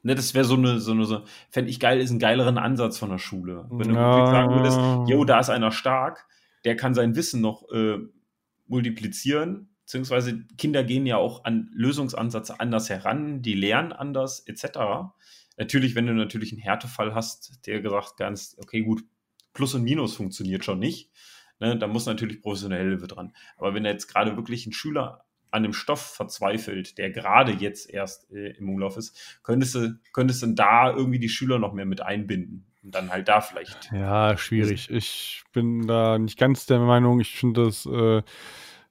ne, das wäre so eine, so eine, so, fände ich geil, ist ein geileren Ansatz von der Schule. Wenn du ja. sagen würdest, jo, da ist einer stark, der kann sein Wissen noch äh, multiplizieren, beziehungsweise Kinder gehen ja auch an Lösungsansätze anders heran, die lernen anders, etc. Natürlich, wenn du natürlich einen Härtefall hast, der gesagt ganz, okay, gut, Plus und Minus funktioniert schon nicht, ne, da muss natürlich professionelle Hilfe dran. Aber wenn jetzt gerade wirklich ein Schüler an dem Stoff verzweifelt, der gerade jetzt erst äh, im Umlauf ist, könntest du, könntest du da irgendwie die Schüler noch mehr mit einbinden. Und dann halt da vielleicht. Ja, schwierig. Ich bin da nicht ganz der Meinung. Ich finde, das äh,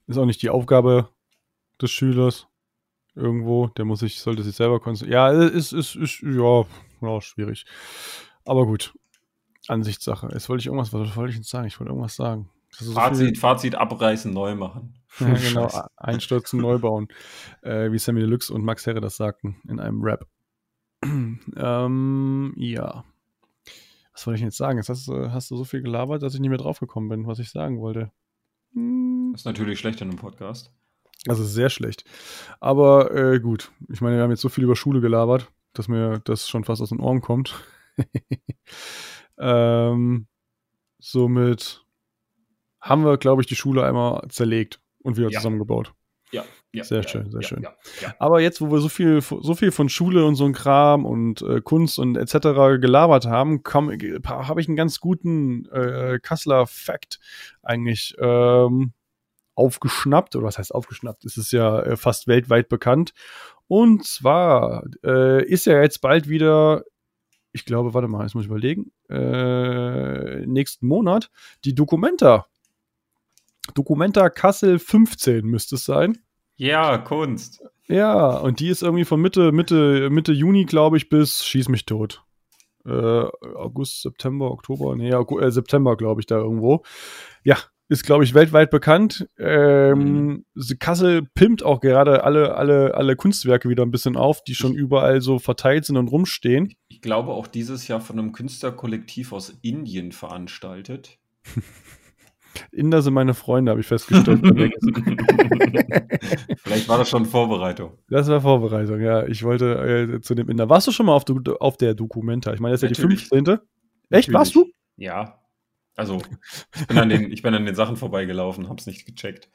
ist auch nicht die Aufgabe des Schülers irgendwo. Der muss sich, sollte sich selber konzentrieren. Ja, ist, ist, ist, ja, ja, schwierig. Aber gut. Ansichtssache. Jetzt wollte ich irgendwas, was wollte ich jetzt sagen? Ich wollte irgendwas sagen. So Fazit, Fazit abreißen, neu machen. Ja, genau, einstürzen, neu bauen. Äh, wie Sammy Deluxe und Max Herre das sagten in einem Rap. ähm, ja was wollte ich jetzt sagen? Jetzt hast, hast, du so viel gelabert, dass ich nicht mehr draufgekommen bin, was ich sagen wollte. Hm. Das ist natürlich schlecht in einem Podcast. Also sehr schlecht. Aber äh, gut, ich meine, wir haben jetzt so viel über Schule gelabert, dass mir das schon fast aus den Ohren kommt. ähm, somit haben wir, glaube ich, die Schule einmal zerlegt und wieder ja. zusammengebaut. Ja, ja, sehr ja, schön, sehr ja, schön. Aber jetzt, wo wir so viel, so viel von Schule und so ein Kram und äh, Kunst und etc. gelabert haben, habe ich einen ganz guten äh, Kasseler Fact eigentlich ähm, aufgeschnappt. Oder was heißt aufgeschnappt? Es ist ja äh, fast weltweit bekannt. Und zwar äh, ist ja jetzt bald wieder ich glaube, warte mal, jetzt muss ich überlegen, äh, nächsten Monat die Documenta Documenta Kassel 15 müsste es sein. Ja, Kunst. Ja, und die ist irgendwie von Mitte, Mitte, Mitte Juni, glaube ich, bis Schieß mich tot. Äh, August, September, Oktober, nee, äh, September, glaube ich, da irgendwo. Ja, ist, glaube ich, weltweit bekannt. Ähm, mhm. Kassel pimmt auch gerade alle, alle, alle Kunstwerke wieder ein bisschen auf, die schon überall so verteilt sind und rumstehen. Ich glaube auch dieses Jahr von einem Künstlerkollektiv aus Indien veranstaltet. Inder sind meine Freunde, habe ich festgestellt. Vielleicht war das schon Vorbereitung. Das war Vorbereitung, ja. Ich wollte äh, zu dem Inder. Warst du schon mal auf, auf der Dokumenta? Ich meine, das ist Natürlich. ja die 15. Echt, warst du? Ja. Also, ich bin, an den, ich bin an den Sachen vorbeigelaufen, hab's nicht gecheckt.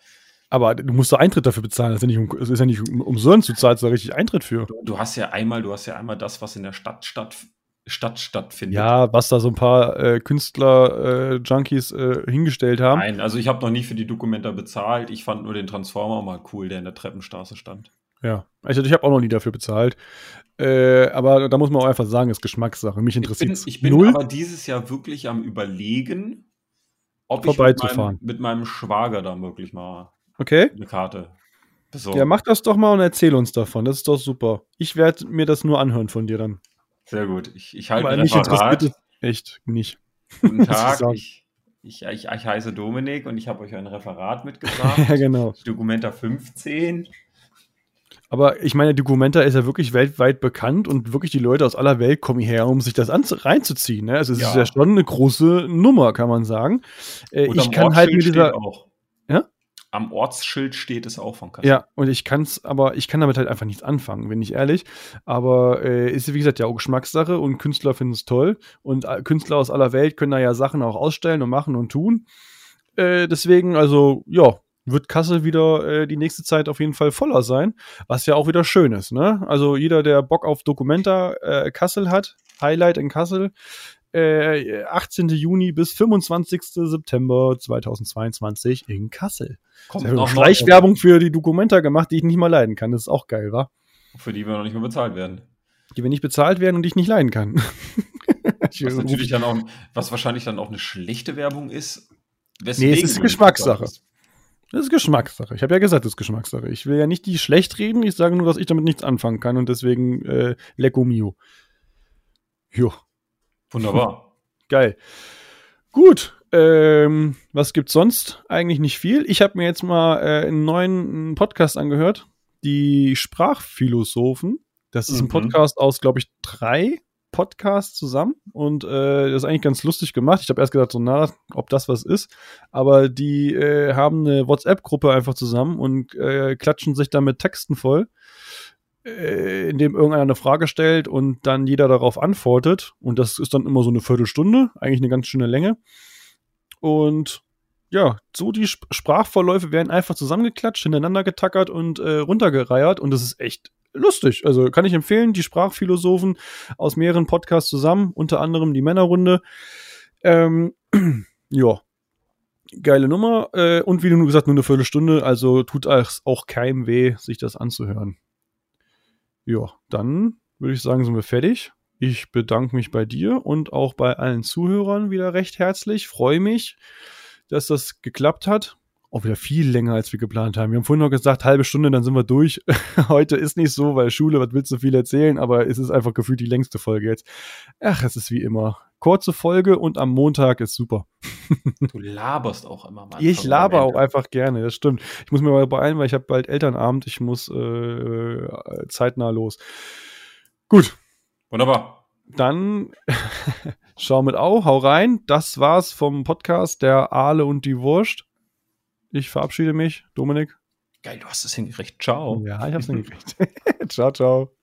Aber du musst doch Eintritt dafür bezahlen. Das ist ja nicht, um, ist ja nicht umsonst. Du zahlst da richtig Eintritt für. Du, du, hast ja einmal, du hast ja einmal das, was in der Stadt stattfindet Stadt stattfindet. Ja, was da so ein paar äh, Künstler-Junkies äh, äh, hingestellt haben. Nein, also ich habe noch nie für die Dokumenta bezahlt. Ich fand nur den Transformer mal cool, der in der Treppenstraße stand. Ja, also ich habe auch noch nie dafür bezahlt. Äh, aber da muss man auch einfach sagen, ist Geschmackssache. Mich interessiert es. Ich bin, ich bin aber dieses Jahr wirklich am Überlegen, ob ich mit meinem, mit meinem, Schwager da wirklich mal okay. eine Karte besorgen. Ja, mach das doch mal und erzähl uns davon. Das ist doch super. Ich werde mir das nur anhören von dir dann. Sehr gut. Ich, ich halte ein Referat. Echt nicht. Guten Tag. ich, ich, ich, ich, heiße Dominik und ich habe euch ein Referat mitgebracht. ja, genau. Dokumenta 15. Aber ich meine, Documenta ist ja wirklich weltweit bekannt und wirklich die Leute aus aller Welt kommen hierher, um sich das reinzuziehen. Ne? Also es ja. ist ja schon eine große Nummer, kann man sagen. Äh, ich kann halt mit dieser. Auch. Am Ortsschild steht es auch von Kassel. Ja, und ich kann es, aber ich kann damit halt einfach nichts anfangen, bin ich ehrlich. Aber äh, ist wie gesagt ja auch Geschmackssache und Künstler finden es toll. Und äh, Künstler aus aller Welt können da ja Sachen auch ausstellen und machen und tun. Äh, deswegen, also, ja, wird Kassel wieder äh, die nächste Zeit auf jeden Fall voller sein, was ja auch wieder schön ist. Ne? Also jeder, der Bock auf Dokumenta äh, Kassel hat, Highlight in Kassel, 18. Äh, Juni bis 25. September 2022 in Kassel. Kommt noch Schleichwerbung für die Dokumenta gemacht, die ich nicht mal leiden kann. Das ist auch geil, wa? Für die wir noch nicht mehr bezahlt werden. Die wir nicht bezahlt werden und die ich nicht leiden kann. was natürlich dann auch, was wahrscheinlich dann auch eine schlechte Werbung ist. Nee, es ist Geschmackssache. Das ist Geschmackssache. Ich habe ja gesagt, das ist Geschmackssache. Ich will ja nicht die schlecht reden, ich sage nur, dass ich damit nichts anfangen kann und deswegen äh, Lecco Mio. Jo. Wunderbar. Geil. Gut. Ähm, was gibt's sonst? Eigentlich nicht viel. Ich habe mir jetzt mal äh, einen neuen Podcast angehört. Die Sprachphilosophen. Das ist mhm. ein Podcast aus, glaube ich, drei Podcasts zusammen und äh, das ist eigentlich ganz lustig gemacht. Ich habe erst gedacht, so, na, ob das was ist, aber die äh, haben eine WhatsApp-Gruppe einfach zusammen und äh, klatschen sich da mit Texten voll äh, in dem irgendeiner eine Frage stellt und dann jeder darauf antwortet. Und das ist dann immer so eine Viertelstunde, eigentlich eine ganz schöne Länge. Und ja, so die Sprachverläufe werden einfach zusammengeklatscht, hintereinander getackert und äh, runtergereiert. Und das ist echt lustig. Also kann ich empfehlen, die Sprachphilosophen aus mehreren Podcasts zusammen, unter anderem die Männerrunde. Ähm, ja, geile Nummer. Äh, und wie du nur gesagt, nur eine Viertelstunde, also tut auch keinem weh, sich das anzuhören. Ja, dann würde ich sagen, sind wir fertig. Ich bedanke mich bei dir und auch bei allen Zuhörern wieder recht herzlich. Freue mich, dass das geklappt hat. Auch wieder viel länger, als wir geplant haben. Wir haben vorhin noch gesagt, halbe Stunde, dann sind wir durch. Heute ist nicht so, weil Schule, was willst du viel erzählen? Aber es ist einfach gefühlt die längste Folge jetzt. Ach, es ist wie immer. Kurze Folge und am Montag ist super. du laberst auch immer mal. Ich laber auch einfach gerne, das stimmt. Ich muss mir mal beeilen, weil ich habe bald Elternabend. Ich muss äh, zeitnah los. Gut. Wunderbar. Dann schau mit Au, hau rein. Das war's vom Podcast der Aale und die Wurst. Ich verabschiede mich, Dominik. Geil, du hast es hingekriegt. Ciao. Ja, ich hab's hingekriegt. ciao, ciao.